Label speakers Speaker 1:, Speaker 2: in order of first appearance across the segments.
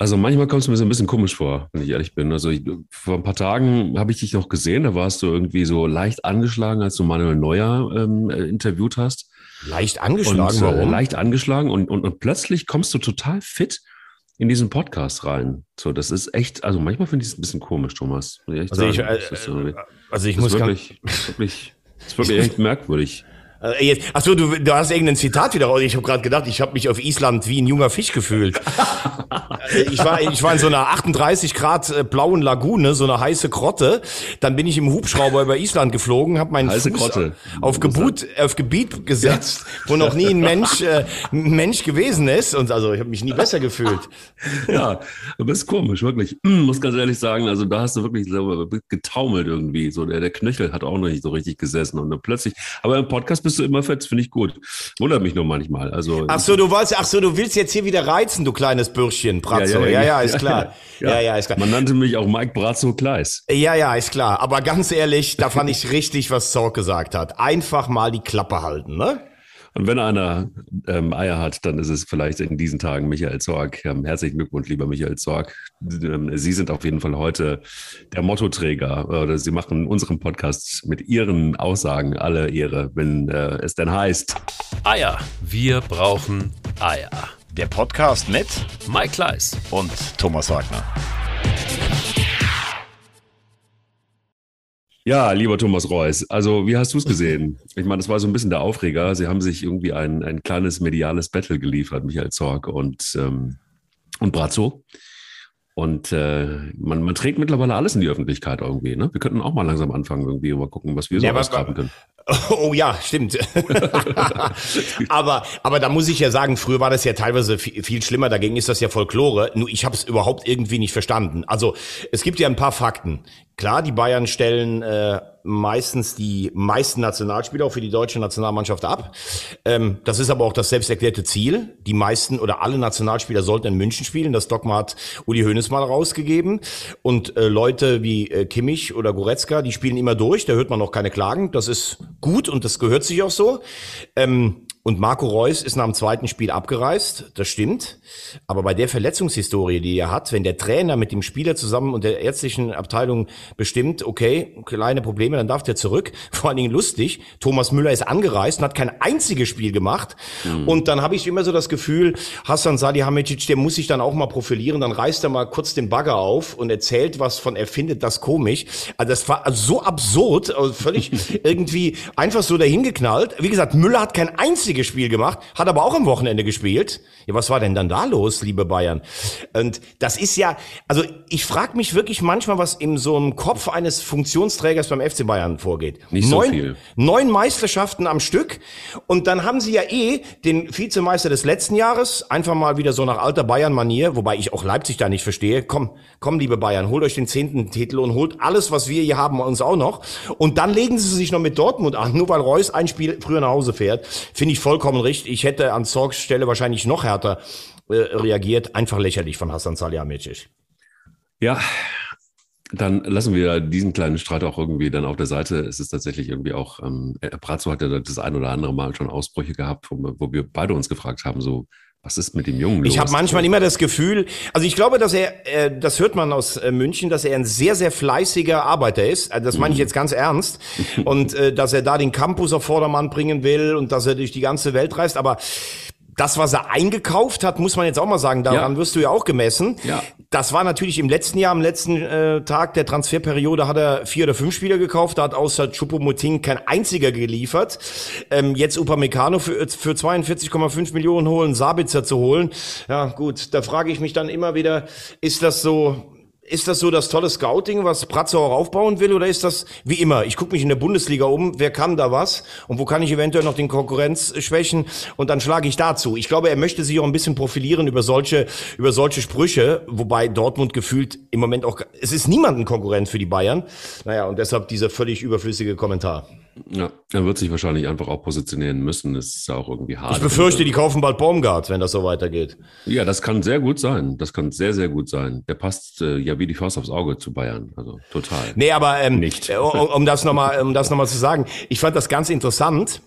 Speaker 1: Also manchmal kommst du mir so ein bisschen komisch vor, wenn ich ehrlich bin. Also ich, vor ein paar Tagen habe ich dich noch gesehen, da warst du irgendwie so leicht angeschlagen, als du Manuel Neuer ähm, äh, interviewt hast.
Speaker 2: Leicht angeschlagen,
Speaker 1: und,
Speaker 2: warum?
Speaker 1: Äh, leicht angeschlagen und, und, und plötzlich kommst du total fit in diesen Podcast rein. So, das ist echt, also manchmal finde ich es ein bisschen komisch, Thomas.
Speaker 2: Ich also, ich, äh, also ich muss
Speaker 1: wirklich, wirklich, das ist wirklich echt merkwürdig.
Speaker 2: Äh, jetzt, ach so, du, du hast irgendein Zitat wieder raus. Ich habe gerade gedacht, ich habe mich auf Island wie ein junger Fisch gefühlt. Äh, ich war, ich war in so einer 38 Grad äh, blauen Lagune, so eine heiße Krotte. Dann bin ich im Hubschrauber über Island geflogen, habe meinen
Speaker 1: heiße
Speaker 2: Fuß
Speaker 1: Krotte.
Speaker 2: auf Gebut, auf Gebiet gesetzt, wo noch nie ein Mensch, äh, Mensch gewesen ist. Und also ich habe mich nie besser gefühlt.
Speaker 1: Ja, aber ist komisch, wirklich. Muss ganz ehrlich sagen, also da hast du wirklich getaumelt irgendwie. So der, der Knöchel hat auch noch nicht so richtig gesessen und dann plötzlich. Aber im Podcast bist du immer fett, finde ich gut. Wundert mich nur manchmal. Also
Speaker 2: ach so, du wolltest, ach so, du willst jetzt hier wieder reizen, du kleines Bürschchen, Bratzo. Ja, ja, ja, ja ist klar. Ja, ja, ist klar.
Speaker 1: Man nannte mich auch Mike Brazzo Kleis.
Speaker 2: Ja, ja, ist klar. Aber ganz ehrlich, da fand ich richtig, was Zorg gesagt hat. Einfach mal die Klappe halten, ne?
Speaker 1: Und wenn einer ähm, Eier hat, dann ist es vielleicht in diesen Tagen Michael Zorg. Ähm, herzlichen Glückwunsch, lieber Michael Zorg. Ähm, Sie sind auf jeden Fall heute der Mottoträger oder Sie machen unseren Podcast mit Ihren Aussagen alle Ehre, wenn äh, es denn heißt.
Speaker 3: Eier. Wir brauchen Eier.
Speaker 2: Der Podcast mit
Speaker 3: Mike Kleiss
Speaker 2: und Thomas Wagner.
Speaker 1: Ja, lieber Thomas Reuss, also wie hast du es gesehen? Ich meine, das war so ein bisschen der Aufreger. Sie haben sich irgendwie ein, ein kleines mediales Battle geliefert, Michael Zorg und, ähm, und Brazzo. Und äh, man, man trägt mittlerweile alles in die Öffentlichkeit irgendwie. Ne? Wir könnten auch mal langsam anfangen, irgendwie mal gucken, was wir so ja, ausgraben können.
Speaker 2: Oh ja, stimmt. aber, aber da muss ich ja sagen, früher war das ja teilweise viel, viel schlimmer, dagegen ist das ja Folklore. Nur ich habe es überhaupt irgendwie nicht verstanden. Also es gibt ja ein paar Fakten. Klar, die Bayern stellen äh, meistens die meisten Nationalspieler auch für die deutsche Nationalmannschaft ab. Ähm, das ist aber auch das selbsterklärte Ziel. Die meisten oder alle Nationalspieler sollten in München spielen. Das Dogma hat Uli Hoeneß mal rausgegeben. Und äh, Leute wie äh, Kimmich oder Goretzka, die spielen immer durch. Da hört man noch keine Klagen. Das ist gut und das gehört sich auch so. Ähm, und Marco Reus ist nach dem zweiten Spiel abgereist, das stimmt. Aber bei der Verletzungshistorie, die er hat, wenn der Trainer mit dem Spieler zusammen und der ärztlichen Abteilung bestimmt, okay, kleine Probleme, dann darf der zurück. Vor allen Dingen lustig, Thomas Müller ist angereist und hat kein einziges Spiel gemacht. Mhm. Und dann habe ich immer so das Gefühl, Hassan Salihamidzic, der muss sich dann auch mal profilieren. Dann reißt er mal kurz den Bagger auf und erzählt was von, er findet das komisch. Also das war so absurd, also völlig irgendwie einfach so dahingeknallt. Wie gesagt, Müller hat kein einziges einziges Spiel gemacht, hat aber auch am Wochenende gespielt. Ja, was war denn dann da los, liebe Bayern? Und das ist ja, also ich frage mich wirklich manchmal, was in so einem Kopf eines Funktionsträgers beim FC Bayern vorgeht.
Speaker 1: Nicht
Speaker 2: neun,
Speaker 1: so viel.
Speaker 2: Neun Meisterschaften am Stück und dann haben sie ja eh den Vizemeister des letzten Jahres einfach mal wieder so nach alter Bayern-Manier, wobei ich auch Leipzig da nicht verstehe. Komm, komm, liebe Bayern, holt euch den zehnten Titel und holt alles, was wir hier haben, uns auch noch. Und dann legen sie sich noch mit Dortmund an, nur weil Reus ein Spiel früher nach Hause fährt. Finde ich vollkommen richtig. Ich hätte an Zorgs Stelle wahrscheinlich noch härter äh, reagiert. Einfach lächerlich von Hassan Salihamidzic.
Speaker 1: Ja, dann lassen wir diesen kleinen Streit auch irgendwie dann auf der Seite. Es ist tatsächlich irgendwie auch, ähm, Brazzo hat ja das ein oder andere Mal schon Ausbrüche gehabt, wo, wo wir beide uns gefragt haben, so, was ist mit dem Jungen
Speaker 2: los? Ich habe manchmal immer das Gefühl, also ich glaube, dass er, äh, das hört man aus äh, München, dass er ein sehr, sehr fleißiger Arbeiter ist. Also das meine ich jetzt ganz ernst. und äh, dass er da den Campus auf Vordermann bringen will und dass er durch die ganze Welt reist. Aber das, was er eingekauft hat, muss man jetzt auch mal sagen, daran ja. wirst du ja auch gemessen.
Speaker 1: Ja.
Speaker 2: Das war natürlich im letzten Jahr, am letzten äh, Tag der Transferperiode hat er vier oder fünf Spieler gekauft, da hat außer Chupomoting kein einziger geliefert. Ähm, jetzt Upamecano für, für 42,5 Millionen holen, Sabitzer zu holen. Ja gut, da frage ich mich dann immer wieder, ist das so ist das so das tolle Scouting, was Pratzer auch aufbauen will, oder ist das wie immer? Ich gucke mich in der Bundesliga um, wer kann da was und wo kann ich eventuell noch den Konkurrenz schwächen und dann schlage ich dazu. Ich glaube, er möchte sich auch ein bisschen profilieren über solche, über solche Sprüche, wobei Dortmund gefühlt im Moment auch, es ist niemand ein Konkurrent für die Bayern. Naja, und deshalb dieser völlig überflüssige Kommentar.
Speaker 1: Ja, er wird sich wahrscheinlich einfach auch positionieren müssen. Das ist ja auch irgendwie hart.
Speaker 2: Ich befürchte, die kaufen bald Baumgart, wenn das so weitergeht.
Speaker 1: Ja, das kann sehr gut sein. Das kann sehr, sehr gut sein. Der passt äh, ja wie die Faust aufs Auge zu Bayern. Also total.
Speaker 2: Nee, aber ähm, nicht. um, um das nochmal um das noch mal zu sagen, ich fand das ganz interessant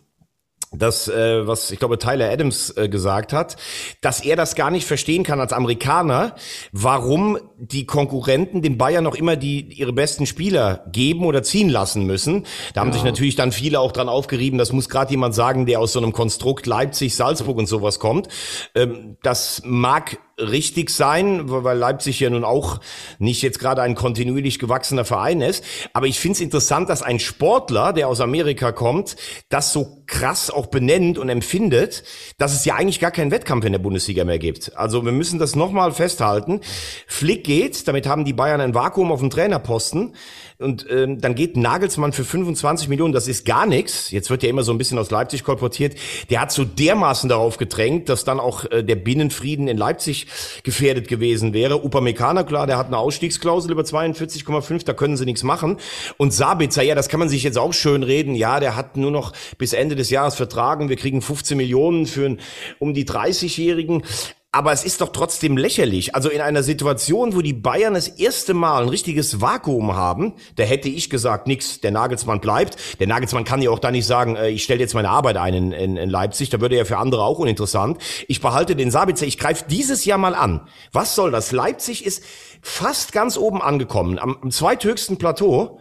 Speaker 2: das, äh, was ich glaube Tyler Adams äh, gesagt hat, dass er das gar nicht verstehen kann als Amerikaner, warum die Konkurrenten den Bayern noch immer die ihre besten Spieler geben oder ziehen lassen müssen. Da haben ja. sich natürlich dann viele auch dran aufgerieben, das muss gerade jemand sagen, der aus so einem Konstrukt Leipzig, Salzburg und sowas kommt. Ähm, das mag richtig sein, weil Leipzig ja nun auch nicht jetzt gerade ein kontinuierlich gewachsener Verein ist. Aber ich finde es interessant, dass ein Sportler, der aus Amerika kommt, das so krass auch benennt und empfindet, dass es ja eigentlich gar keinen Wettkampf in der Bundesliga mehr gibt. Also wir müssen das nochmal festhalten. Flick geht, damit haben die Bayern ein Vakuum auf dem Trainerposten. Und ähm, dann geht Nagelsmann für 25 Millionen, das ist gar nichts. Jetzt wird ja immer so ein bisschen aus Leipzig kolportiert. Der hat so dermaßen darauf gedrängt, dass dann auch äh, der Binnenfrieden in Leipzig gefährdet gewesen wäre. Upamecano, klar, der hat eine Ausstiegsklausel über 42,5, da können sie nichts machen. Und Sabitzer, ja, das kann man sich jetzt auch schön reden. Ja, der hat nur noch bis Ende des Jahres vertragen. Wir kriegen 15 Millionen für einen, um die 30-Jährigen. Aber es ist doch trotzdem lächerlich. Also in einer Situation, wo die Bayern das erste Mal ein richtiges Vakuum haben, da hätte ich gesagt, nix, der Nagelsmann bleibt. Der Nagelsmann kann ja auch da nicht sagen, äh, ich stelle jetzt meine Arbeit ein in, in, in Leipzig. Da würde ja für andere auch uninteressant. Ich behalte den Sabitzer, ich greife dieses Jahr mal an. Was soll das? Leipzig ist fast ganz oben angekommen, am, am zweithöchsten Plateau.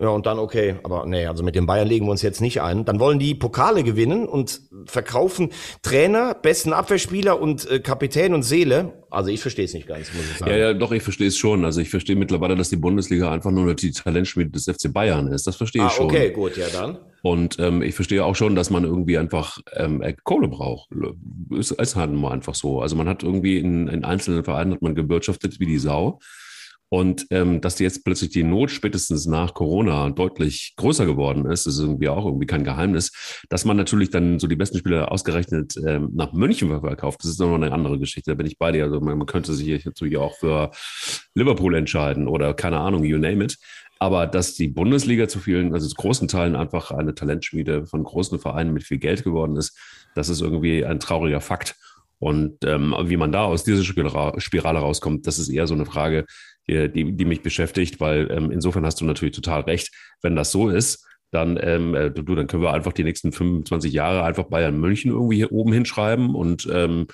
Speaker 2: Ja, und dann okay, aber nee, also mit den Bayern legen wir uns jetzt nicht ein. Dann wollen die Pokale gewinnen und verkaufen Trainer, besten Abwehrspieler und äh, Kapitän und Seele. Also ich verstehe es nicht ganz, muss ich sagen.
Speaker 1: Ja, ja, doch, ich verstehe es schon. Also ich verstehe mittlerweile, dass die Bundesliga einfach nur die Talentschmiede des FC Bayern ist. Das verstehe ah, ich schon.
Speaker 2: Okay, gut, ja dann.
Speaker 1: Und ähm, ich verstehe auch schon, dass man irgendwie einfach ähm, Kohle braucht. Ist, ist halt nur einfach so. Also man hat irgendwie in, in einzelnen Vereinen hat man gewirtschaftet wie die Sau. Und ähm, dass jetzt plötzlich die Not spätestens nach Corona deutlich größer geworden ist, ist irgendwie auch irgendwie kein Geheimnis. Dass man natürlich dann so die besten Spieler ausgerechnet ähm, nach München verkauft, das ist nochmal eine andere Geschichte. Da bin ich bei dir. Also man, man könnte sich natürlich auch für Liverpool entscheiden oder keine Ahnung, you name it. Aber dass die Bundesliga zu vielen, also zu großen Teilen einfach eine Talentschmiede von großen Vereinen mit viel Geld geworden ist, das ist irgendwie ein trauriger Fakt. Und ähm, wie man da aus dieser Spirale rauskommt, das ist eher so eine Frage, die, die mich beschäftigt, weil ähm, insofern hast du natürlich total recht. Wenn das so ist, dann, ähm, äh, du, dann können wir einfach die nächsten 25 Jahre einfach Bayern München irgendwie hier oben hinschreiben und, ähm,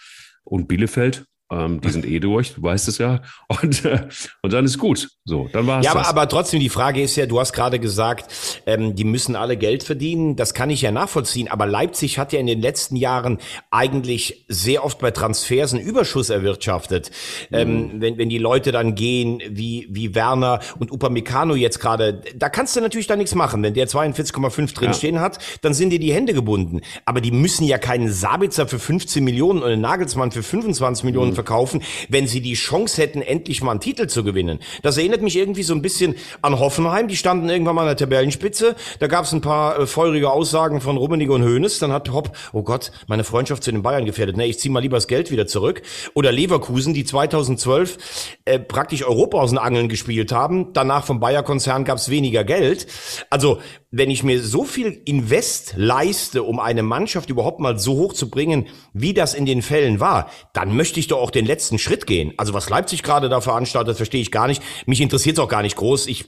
Speaker 1: und Bielefeld ähm, die sind eh durch, du weißt es ja. Und, äh, und dann ist gut. So, dann war es.
Speaker 2: Ja, aber,
Speaker 1: das.
Speaker 2: aber trotzdem, die Frage ist ja, du hast gerade gesagt, ähm, die müssen alle Geld verdienen. Das kann ich ja nachvollziehen. Aber Leipzig hat ja in den letzten Jahren eigentlich sehr oft bei Transfers einen Überschuss erwirtschaftet. Ähm, mhm. Ähm, wenn, wenn die Leute dann gehen, wie, wie Werner und Upamecano jetzt gerade, da kannst du natürlich da nichts machen. Wenn der 42,5 drinstehen ja. hat, dann sind dir die Hände gebunden. Aber die müssen ja keinen Sabitzer für 15 Millionen und einen Nagelsmann für 25 Millionen verkaufen, wenn sie die Chance hätten, endlich mal einen Titel zu gewinnen. Das erinnert mich irgendwie so ein bisschen an Hoffenheim. Die standen irgendwann mal an der Tabellenspitze. Da gab es ein paar äh, feurige Aussagen von Rummenigge und Hoeneß. Dann hat Hopp, oh Gott, meine Freundschaft zu den Bayern gefährdet. Nee, ich zieh mal lieber das Geld wieder zurück. Oder Leverkusen, die 2012 äh, praktisch Europa aus den Angeln gespielt haben. Danach vom Bayer-Konzern gab es weniger Geld. Also wenn ich mir so viel Invest leiste, um eine Mannschaft überhaupt mal so hoch zu bringen, wie das in den Fällen war, dann möchte ich doch auch den letzten Schritt gehen. Also was Leipzig gerade da veranstaltet, verstehe ich gar nicht. Mich interessiert es auch gar nicht groß. Ich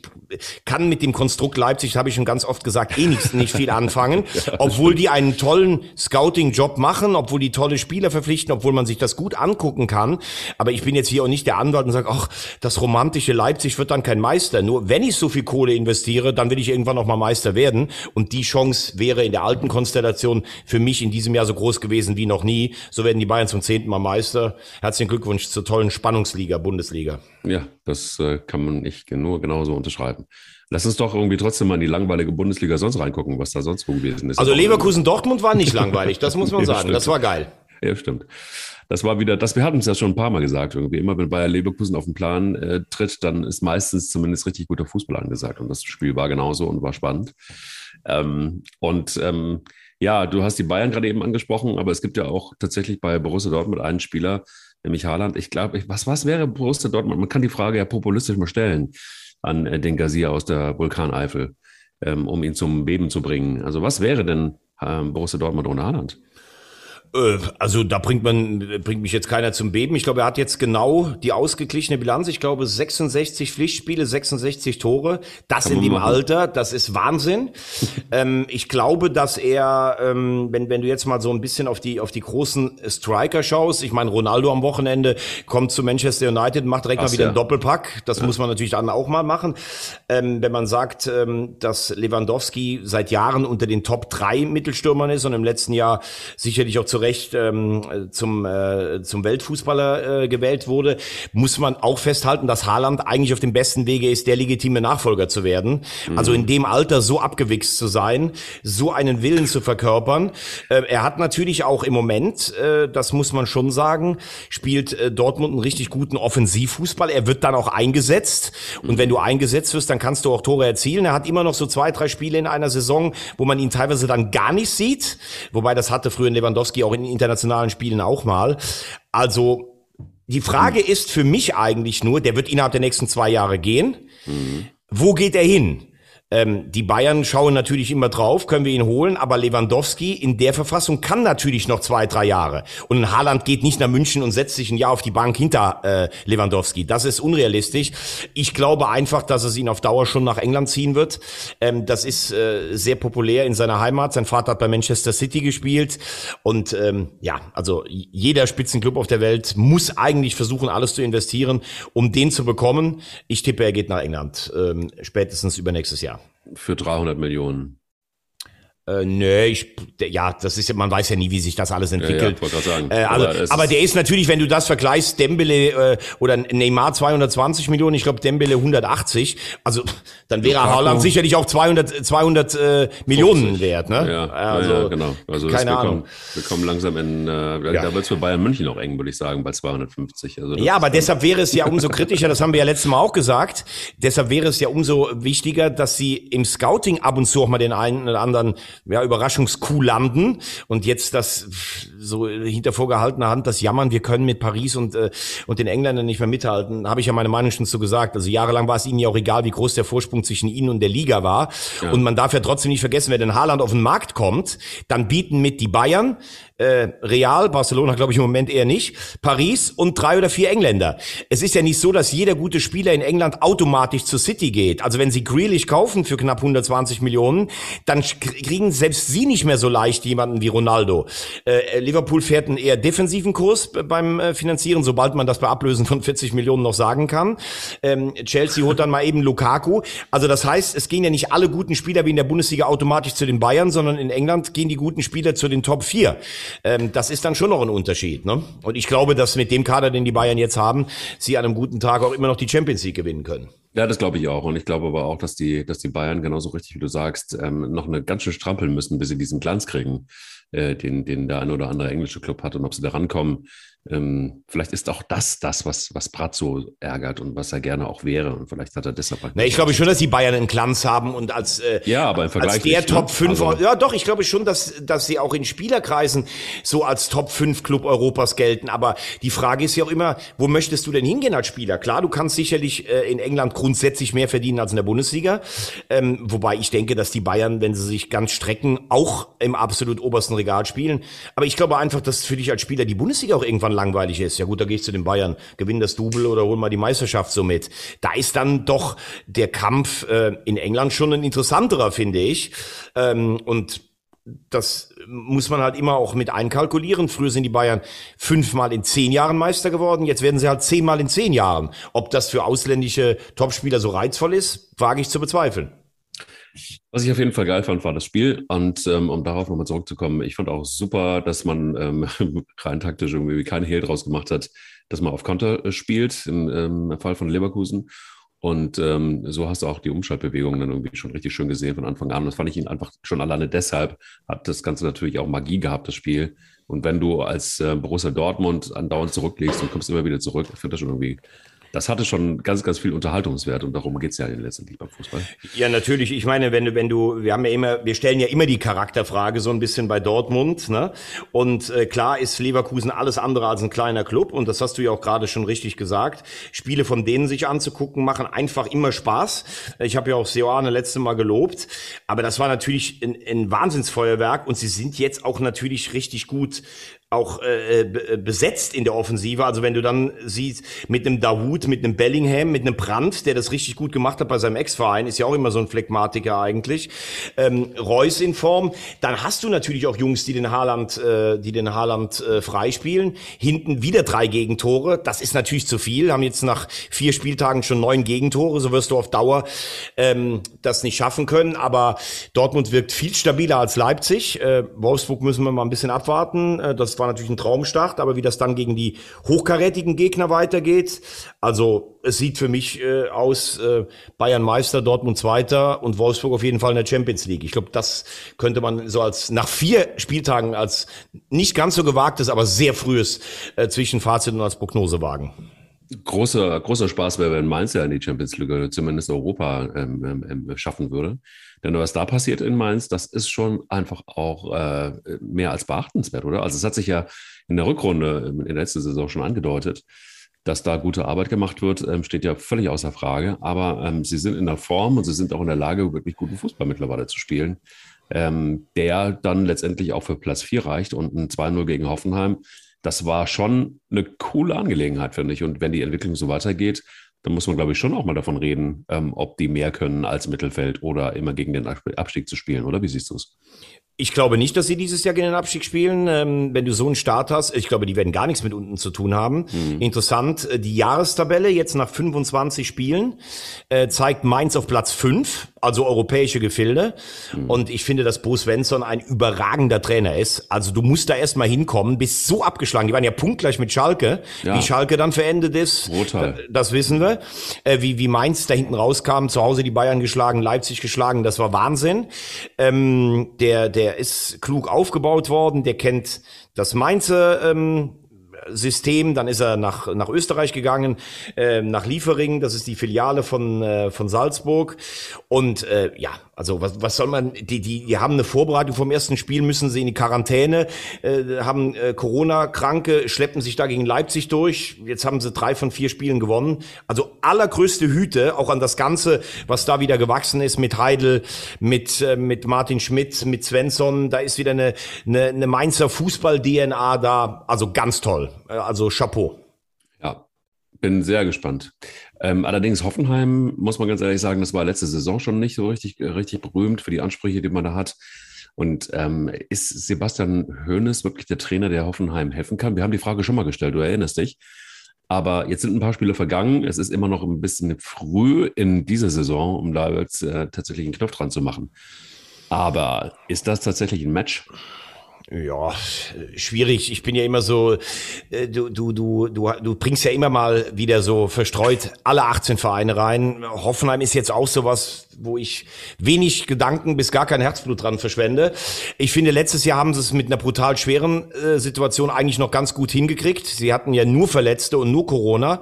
Speaker 2: kann mit dem Konstrukt Leipzig, habe ich schon ganz oft gesagt, eh nichts, nicht viel anfangen. Obwohl die einen tollen Scouting-Job machen, obwohl die tolle Spieler verpflichten, obwohl man sich das gut angucken kann. Aber ich bin jetzt hier auch nicht der Anwalt und sage, ach, das romantische Leipzig wird dann kein Meister. Nur wenn ich so viel Kohle investiere, dann will ich irgendwann noch mal Meister werden. Und die Chance wäre in der alten Konstellation für mich in diesem Jahr so groß gewesen wie noch nie. So werden die Bayern zum zehnten Mal Meister. Herzlichen Glückwunsch zur tollen Spannungsliga, Bundesliga.
Speaker 1: Ja, das äh, kann man nicht nur genauso unterschreiben. Lass uns doch irgendwie trotzdem mal in die langweilige Bundesliga sonst reingucken, was da sonst so gewesen ist.
Speaker 2: Also Leverkusen-Dortmund war nicht langweilig, das muss man sagen. das war geil.
Speaker 1: Ja, stimmt. Das war wieder, das, wir hatten es ja schon ein paar Mal gesagt, irgendwie. Immer wenn Bayer Leverkusen auf den Plan äh, tritt, dann ist meistens zumindest richtig guter Fußball angesagt. Und das Spiel war genauso und war spannend. Ähm, und ähm, ja, du hast die Bayern gerade eben angesprochen, aber es gibt ja auch tatsächlich bei Borussia Dortmund einen Spieler, nämlich Haaland. Ich glaube, was, was wäre Borussia Dortmund? Man kann die Frage ja populistisch mal stellen an äh, den Gazier aus der Vulkaneifel, ähm, um ihn zum Beben zu bringen. Also was wäre denn ähm, Borussia Dortmund ohne Haaland?
Speaker 2: Äh, also da bringt man bringt mich jetzt keiner zum Beben. Ich glaube, er hat jetzt genau die ausgeglichene Bilanz. Ich glaube 66 Pflichtspiele, 66 Tore. Das Kann in dem machen. Alter, das ist Wahnsinn. ähm, ich glaube, dass er, ähm, wenn wenn du jetzt mal so ein bisschen auf die auf die großen Striker schaust, ich meine Ronaldo am Wochenende kommt zu Manchester United, macht direkt Ach, mal wieder ja. einen Doppelpack. Das ja. muss man natürlich dann auch mal machen. Ähm, wenn man sagt, ähm, dass Lewandowski seit Jahren unter den Top drei Mittelstürmern ist und im letzten Jahr sicherlich auch zu Recht ähm, zum, äh, zum Weltfußballer äh, gewählt wurde, muss man auch festhalten, dass Haaland eigentlich auf dem besten Wege ist, der legitime Nachfolger zu werden. Mhm. Also in dem Alter so abgewichst zu sein, so einen Willen zu verkörpern. Äh, er hat natürlich auch im Moment, äh, das muss man schon sagen, spielt äh, Dortmund einen richtig guten Offensivfußball. Er wird dann auch eingesetzt. Und wenn du eingesetzt wirst, dann kannst du auch Tore erzielen. Er hat immer noch so zwei, drei Spiele in einer Saison, wo man ihn teilweise dann gar nicht sieht. Wobei das hatte früher Lewandowski auch in internationalen Spielen auch mal. Also die Frage ist für mich eigentlich nur, der wird innerhalb der nächsten zwei Jahre gehen. Mhm. Wo geht er hin? Ähm, die Bayern schauen natürlich immer drauf, können wir ihn holen, aber Lewandowski in der Verfassung kann natürlich noch zwei, drei Jahre. Und Haaland geht nicht nach München und setzt sich ein Jahr auf die Bank hinter äh, Lewandowski. Das ist unrealistisch. Ich glaube einfach, dass es ihn auf Dauer schon nach England ziehen wird. Ähm, das ist äh, sehr populär in seiner Heimat. Sein Vater hat bei Manchester City gespielt. Und ähm, ja, also jeder Spitzenclub auf der Welt muss eigentlich versuchen, alles zu investieren, um den zu bekommen. Ich tippe, er geht nach England, ähm, spätestens übernächstes Jahr
Speaker 1: für 300 Millionen.
Speaker 2: Äh, nö, ich, ja, das ist, man weiß ja nie, wie sich das alles entwickelt. Ja, ja, sagen. Äh, also, aber, aber der ist natürlich, wenn du das vergleichst, Dembele äh, oder Neymar 220 Millionen, ich glaube Dembele 180, also dann wäre Haaland sicherlich auch 200, 200 äh, Millionen wert, ne?
Speaker 1: Ja, also, ja, genau. Also keine wir Ahnung. Kommen, wir kommen langsam in, äh, ja. da wird es für Bayern München auch eng, würde ich sagen, bei 250.
Speaker 2: Also ja, aber deshalb wäre es ja umso kritischer, das haben wir ja letztes Mal auch gesagt, deshalb wäre es ja umso wichtiger, dass sie im Scouting ab und zu auch mal den einen oder anderen ja, Überraschungskuh landen und jetzt das so hinter vorgehaltener Hand das Jammern, wir können mit Paris und, äh, und den Engländern nicht mehr mithalten, habe ich ja meine Meinung schon so gesagt. Also jahrelang war es ihnen ja auch egal, wie groß der Vorsprung zwischen ihnen und der Liga war. Ja. Und man darf ja trotzdem nicht vergessen, wenn ein Haaland auf den Markt kommt, dann bieten mit die Bayern, äh, Real, Barcelona glaube ich im Moment eher nicht, Paris und drei oder vier Engländer. Es ist ja nicht so, dass jeder gute Spieler in England automatisch zur City geht. Also wenn sie Grealish kaufen für knapp 120 Millionen, dann kriegen selbst sie nicht mehr so leicht jemanden wie Ronaldo. Äh, Liverpool fährt einen eher defensiven Kurs beim äh, Finanzieren, sobald man das bei Ablösen von 40 Millionen noch sagen kann. Ähm, Chelsea holt dann mal eben Lukaku. Also das heißt, es gehen ja nicht alle guten Spieler wie in der Bundesliga automatisch zu den Bayern, sondern in England gehen die guten Spieler zu den Top 4 ähm, das ist dann schon noch ein Unterschied. Ne? Und ich glaube, dass mit dem Kader, den die Bayern jetzt haben, sie an einem guten Tag auch immer noch die Champions League gewinnen können.
Speaker 1: Ja, das glaube ich auch. Und ich glaube aber auch, dass die, dass die Bayern genauso richtig, wie du sagst, ähm, noch eine ganz schön strampeln müssen, bis sie diesen Glanz kriegen, äh, den, den der ein oder andere englische Club hat. Und ob sie da rankommen, ähm, vielleicht ist auch das das, was, was Brazzo ärgert und was er gerne auch wäre. Und vielleicht hat er deshalb.
Speaker 2: Halt Na, ich glaube schon, dass die Bayern einen Glanz haben und als, äh,
Speaker 1: ja, aber im Vergleich
Speaker 2: als der nicht, ne? Top 5. Also, ja, doch, ich glaube schon, dass, dass sie auch in Spielerkreisen so als Top 5 Club Europas gelten. Aber die Frage ist ja auch immer, wo möchtest du denn hingehen als Spieler? Klar, du kannst sicherlich äh, in England grundsätzlich mehr verdienen als in der Bundesliga. Ähm, wobei ich denke, dass die Bayern, wenn sie sich ganz strecken, auch im absolut obersten Regal spielen. Aber ich glaube einfach, dass für dich als Spieler die Bundesliga auch irgendwann langweilig ist. Ja gut, da gehe ich zu den Bayern, gewinn das Double oder hol mal die Meisterschaft so mit. Da ist dann doch der Kampf äh, in England schon ein interessanterer, finde ich. Ähm, und das muss man halt immer auch mit einkalkulieren. Früher sind die Bayern fünfmal in zehn Jahren Meister geworden. Jetzt werden sie halt zehnmal in zehn Jahren. Ob das für ausländische Topspieler so reizvoll ist, wage ich zu bezweifeln.
Speaker 1: Was ich auf jeden Fall geil fand, war das Spiel. Und ähm, um darauf nochmal zurückzukommen, ich fand auch super, dass man ähm, rein taktisch irgendwie kein Hehl draus gemacht hat, dass man auf Konter äh, spielt, im, ähm, Fall von Leverkusen. Und ähm, so hast du auch die Umschaltbewegungen dann irgendwie schon richtig schön gesehen von Anfang an. Das fand ich ihn einfach schon alleine deshalb, hat das Ganze natürlich auch Magie gehabt, das Spiel. Und wenn du als äh, Borussia Dortmund andauernd zurücklegst und kommst immer wieder zurück, ich finde das schon irgendwie das hatte schon ganz, ganz viel Unterhaltungswert und darum geht's ja letztendlich beim Fußball.
Speaker 2: Ja, natürlich. Ich meine, wenn du, wenn du, wir haben ja immer, wir stellen ja immer die Charakterfrage so ein bisschen bei Dortmund, ne? Und äh, klar ist Leverkusen alles andere als ein kleiner Club und das hast du ja auch gerade schon richtig gesagt. Spiele von denen sich anzugucken, machen einfach immer Spaß. Ich habe ja auch Seoane letzte Mal gelobt, aber das war natürlich ein, ein Wahnsinnsfeuerwerk und sie sind jetzt auch natürlich richtig gut auch äh, besetzt in der Offensive. Also wenn du dann siehst, mit einem Dawood, mit einem Bellingham, mit einem Brandt, der das richtig gut gemacht hat bei seinem Ex-Verein, ist ja auch immer so ein Phlegmatiker eigentlich. Ähm, Reus in Form. Dann hast du natürlich auch Jungs, die den Haaland, äh, die den Haaland äh, freispielen. Hinten wieder drei Gegentore. Das ist natürlich zu viel. Haben jetzt nach vier Spieltagen schon neun Gegentore. So wirst du auf Dauer ähm, das nicht schaffen können. Aber Dortmund wirkt viel stabiler als Leipzig. Äh, Wolfsburg müssen wir mal ein bisschen abwarten. Äh, das war natürlich ein Traumstart, aber wie das dann gegen die hochkarätigen Gegner weitergeht, also es sieht für mich äh, aus, äh, Bayern Meister, Dortmund Zweiter und Wolfsburg auf jeden Fall in der Champions League. Ich glaube, das könnte man so als nach vier Spieltagen als nicht ganz so gewagtes, aber sehr frühes äh, Zwischenfazit und als Prognose wagen.
Speaker 1: Großer, großer Spaß wäre, wenn Mainz ja in die Champions League, zumindest Europa, ähm, ähm, ähm, schaffen würde. Denn was da passiert in Mainz, das ist schon einfach auch äh, mehr als beachtenswert, oder? Also es hat sich ja in der Rückrunde in der letzten Saison schon angedeutet, dass da gute Arbeit gemacht wird, ähm, steht ja völlig außer Frage. Aber ähm, sie sind in der Form und sie sind auch in der Lage, wirklich guten Fußball mittlerweile zu spielen, ähm, der dann letztendlich auch für Platz 4 reicht und ein 2-0 gegen Hoffenheim das war schon eine coole Angelegenheit, finde ich. Und wenn die Entwicklung so weitergeht, dann muss man, glaube ich, schon auch mal davon reden, ähm, ob die mehr können als Mittelfeld oder immer gegen den Abstieg zu spielen, oder? Wie siehst du es?
Speaker 2: Ich glaube nicht, dass sie dieses Jahr gegen den Abstieg spielen. Ähm, wenn du so einen Start hast, ich glaube, die werden gar nichts mit unten zu tun haben. Mhm. Interessant, äh, die Jahrestabelle jetzt nach 25 Spielen äh, zeigt Mainz auf Platz 5, also europäische Gefilde. Mhm. Und ich finde, dass Bo Svensson ein überragender Trainer ist. Also du musst da erstmal hinkommen, bist so abgeschlagen. Die waren ja punktgleich mit Schalke. Ja. Wie Schalke dann verendet ist, Brutal. das wissen wir. Äh, wie, wie Mainz da hinten rauskam, zu Hause die Bayern geschlagen, Leipzig geschlagen, das war Wahnsinn. Ähm, der, der der ist klug aufgebaut worden, der kennt das Mainzer ähm, System, dann ist er nach, nach Österreich gegangen, äh, nach Liefering, das ist die Filiale von, äh, von Salzburg. Und äh, ja, also was, was soll man, die, die, die haben eine Vorbereitung vom ersten Spiel, müssen sie in die Quarantäne, äh, haben äh, Corona-Kranke, schleppen sich da gegen Leipzig durch. Jetzt haben sie drei von vier Spielen gewonnen. Also allergrößte Hüte, auch an das Ganze, was da wieder gewachsen ist mit Heidel, mit, äh, mit Martin Schmidt, mit Svensson. Da ist wieder eine, eine, eine Mainzer Fußball-DNA da. Also ganz toll. Äh, also Chapeau.
Speaker 1: Ja, bin sehr gespannt. Ähm, allerdings Hoffenheim, muss man ganz ehrlich sagen, das war letzte Saison schon nicht so richtig, richtig berühmt für die Ansprüche, die man da hat. Und ähm, ist Sebastian Hoeneß wirklich der Trainer, der Hoffenheim helfen kann? Wir haben die Frage schon mal gestellt, du erinnerst dich. Aber jetzt sind ein paar Spiele vergangen. Es ist immer noch ein bisschen früh in dieser Saison, um da jetzt äh, tatsächlich einen Knopf dran zu machen. Aber ist das tatsächlich ein Match?
Speaker 2: Ja, schwierig. Ich bin ja immer so, äh, du, du, du, du, du bringst ja immer mal wieder so verstreut alle 18 Vereine rein. Hoffenheim ist jetzt auch sowas, wo ich wenig Gedanken bis gar kein Herzblut dran verschwende. Ich finde, letztes Jahr haben sie es mit einer brutal schweren äh, Situation eigentlich noch ganz gut hingekriegt. Sie hatten ja nur Verletzte und nur Corona,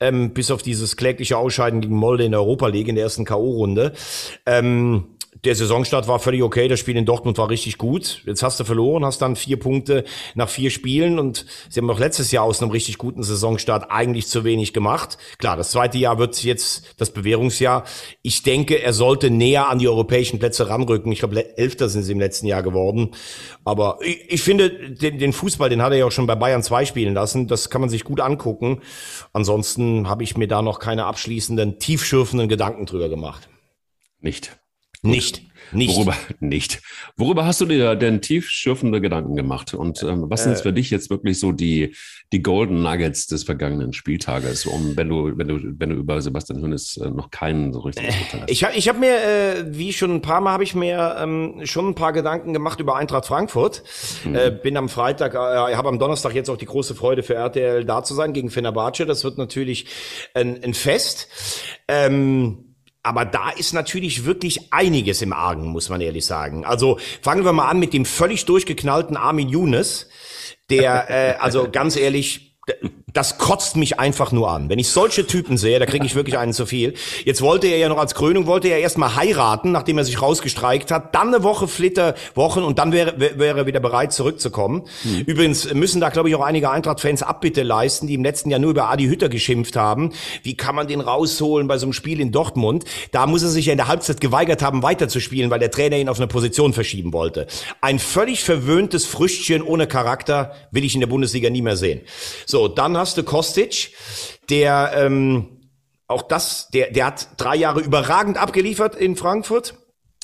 Speaker 2: ähm, bis auf dieses klägliche Ausscheiden gegen Molde in der Europa League in der ersten K.O.-Runde. Ähm, der Saisonstart war völlig okay, das Spiel in Dortmund war richtig gut. Jetzt hast du verloren, hast dann vier Punkte nach vier Spielen und sie haben auch letztes Jahr aus einem richtig guten Saisonstart eigentlich zu wenig gemacht. Klar, das zweite Jahr wird jetzt das Bewährungsjahr. Ich denke, er sollte näher an die europäischen Plätze ranrücken. Ich glaube, Elfter sind sie im letzten Jahr geworden. Aber ich, ich finde, den, den, Fußball, den hat er ja auch schon bei Bayern 2 spielen lassen. Das kann man sich gut angucken. Ansonsten habe ich mir da noch keine abschließenden, tiefschürfenden Gedanken drüber gemacht.
Speaker 1: Nicht.
Speaker 2: Nicht. Nicht.
Speaker 1: Worüber, nicht. Worüber hast du dir denn tiefschürfende Gedanken gemacht? Und ähm, was sind äh, für dich jetzt wirklich so die, die Golden Nuggets des vergangenen Spieltages, um, wenn du, wenn du, wenn du über Sebastian Hönes äh, noch keinen so richtig
Speaker 2: Urteil hast? Ich habe ich hab mir, äh, wie schon ein paar Mal, habe ich mir ähm, schon ein paar Gedanken gemacht über Eintracht Frankfurt. Mhm. Äh, bin am Freitag, äh, habe am Donnerstag jetzt auch die große Freude für RTL da zu sein gegen Fenerbahce. Das wird natürlich ein, ein Fest. Ähm, aber da ist natürlich wirklich einiges im Argen, muss man ehrlich sagen. Also fangen wir mal an mit dem völlig durchgeknallten Armin Younes, der, äh, also ganz ehrlich, Das kotzt mich einfach nur an. Wenn ich solche Typen sehe, da kriege ich wirklich einen zu viel. Jetzt wollte er ja noch als Krönung, wollte er erstmal heiraten, nachdem er sich rausgestreikt hat. Dann eine Woche Flitterwochen und dann wäre, wäre er wieder bereit zurückzukommen. Mhm. Übrigens müssen da, glaube ich, auch einige Eintracht-Fans Abbitte leisten, die im letzten Jahr nur über Adi Hütter geschimpft haben. Wie kann man den rausholen bei so einem Spiel in Dortmund? Da muss er sich ja in der Halbzeit geweigert haben, weiterzuspielen, weil der Trainer ihn auf eine Position verschieben wollte. Ein völlig verwöhntes Früchtchen ohne Charakter will ich in der Bundesliga nie mehr sehen. So, dann hast du Kostic, der ähm, auch das, der, der hat drei Jahre überragend abgeliefert in Frankfurt.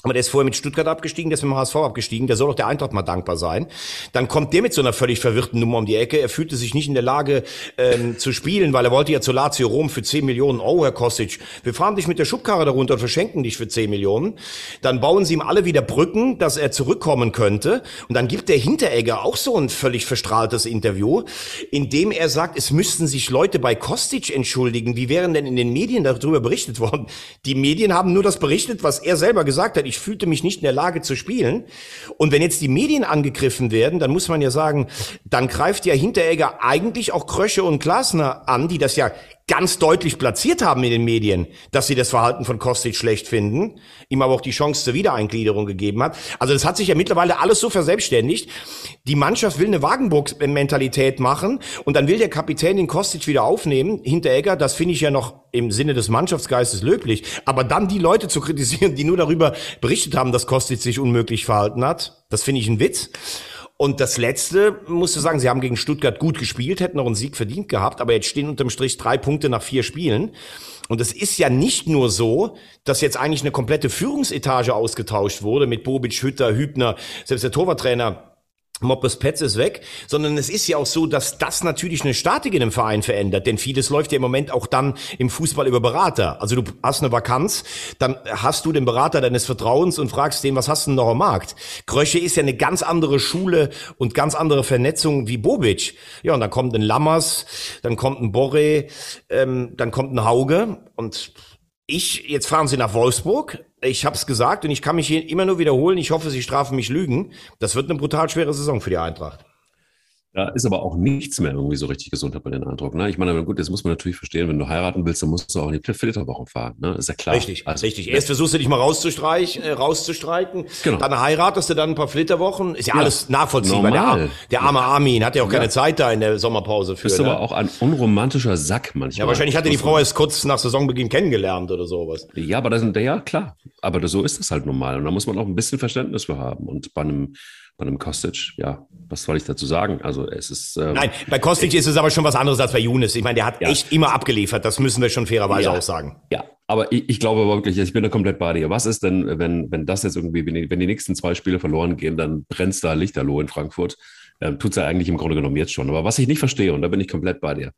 Speaker 2: Aber der ist vorher mit Stuttgart abgestiegen, der ist mit dem HSV abgestiegen, der soll doch der Eintracht mal dankbar sein. Dann kommt der mit so einer völlig verwirrten Nummer um die Ecke. Er fühlte sich nicht in der Lage ähm, zu spielen, weil er wollte ja zu Lazio Rom für 10 Millionen. Oh, Herr Kostic, wir fahren dich mit der Schubkarre darunter und verschenken dich für 10 Millionen. Dann bauen sie ihm alle wieder Brücken, dass er zurückkommen könnte. Und dann gibt der Hinteregger auch so ein völlig verstrahltes Interview, in dem er sagt, es müssten sich Leute bei Kostic entschuldigen. Wie wären denn in den Medien darüber berichtet worden? Die Medien haben nur das berichtet, was er selber gesagt hat ich fühlte mich nicht in der Lage zu spielen. Und wenn jetzt die Medien angegriffen werden, dann muss man ja sagen, dann greift ja Hinteregger eigentlich auch Krösche und Glasner an, die das ja ganz deutlich platziert haben in den Medien, dass sie das Verhalten von Kostic schlecht finden, ihm aber auch die Chance zur Wiedereingliederung gegeben hat. Also das hat sich ja mittlerweile alles so verselbstständigt. Die Mannschaft will eine Wagenburg-Mentalität machen und dann will der Kapitän den Kostic wieder aufnehmen. Hinteregger, das finde ich ja noch im Sinne des Mannschaftsgeistes löblich. Aber dann die Leute zu kritisieren, die nur darüber berichtet haben, dass Kostic sich unmöglich verhalten hat, das finde ich ein Witz. Und das Letzte, musst du sagen, sie haben gegen Stuttgart gut gespielt, hätten noch einen Sieg verdient gehabt, aber jetzt stehen unterm Strich drei Punkte nach vier Spielen. Und es ist ja nicht nur so, dass jetzt eigentlich eine komplette Führungsetage ausgetauscht wurde mit Bobic, Hütter, Hübner, selbst der Torwarttrainer Moppes Petz ist weg, sondern es ist ja auch so, dass das natürlich eine Statik in dem Verein verändert, denn vieles läuft ja im Moment auch dann im Fußball über Berater. Also du hast eine Vakanz, dann hast du den Berater deines Vertrauens und fragst den, was hast du denn noch am Markt? Krösche ist ja eine ganz andere Schule und ganz andere Vernetzung wie Bobic. Ja, und dann kommt ein Lammers, dann kommt ein Borre, ähm, dann kommt ein Hauge und ich, jetzt fahren sie nach Wolfsburg, ich habe es gesagt und ich kann mich hier immer nur wiederholen. Ich hoffe, Sie strafen mich Lügen. Das wird eine brutal schwere Saison für die Eintracht.
Speaker 1: Da ist aber auch nichts mehr irgendwie so richtig gesund, hat man den Eindruck. Ne? Ich meine, gut, das muss man natürlich verstehen, wenn du heiraten willst, dann musst du auch in die Flitterwochen fahren. Ne? Ist ja klar.
Speaker 2: Richtig, also, richtig. Erst versuchst du dich mal rauszustreichen, äh, rauszustreiken, genau. dann heiratest du dann ein paar Flitterwochen. Ist ja, ja alles nachvollziehbar. Der, der, arme Armin hat ja auch keine ja. Zeit da in der Sommerpause für.
Speaker 1: Ist ne? aber auch ein unromantischer Sack manchmal.
Speaker 2: Ja, wahrscheinlich hatte die Frau erst kurz nach Saisonbeginn kennengelernt oder sowas.
Speaker 1: Ja, aber das sind, ja, klar. Aber so ist es halt normal. Und da muss man auch ein bisschen Verständnis für haben. Und bei einem bei einem Kostic, ja, was soll ich dazu sagen? Also es ist.
Speaker 2: Ähm, Nein, bei Kostic ist es aber schon was anderes als bei Younes. Ich meine, der hat ja. echt immer abgeliefert, das müssen wir schon fairerweise
Speaker 1: ja.
Speaker 2: auch sagen.
Speaker 1: Ja, aber ich, ich, glaube wirklich, ich bin da komplett bei dir. Was ist denn, wenn, wenn das jetzt irgendwie, wenn die, wenn die nächsten zwei Spiele verloren gehen, dann brennt da Lichterloh in Frankfurt. Ähm, Tut es ja eigentlich im Grunde genommen jetzt schon. Aber was ich nicht verstehe, und da bin ich komplett bei dir,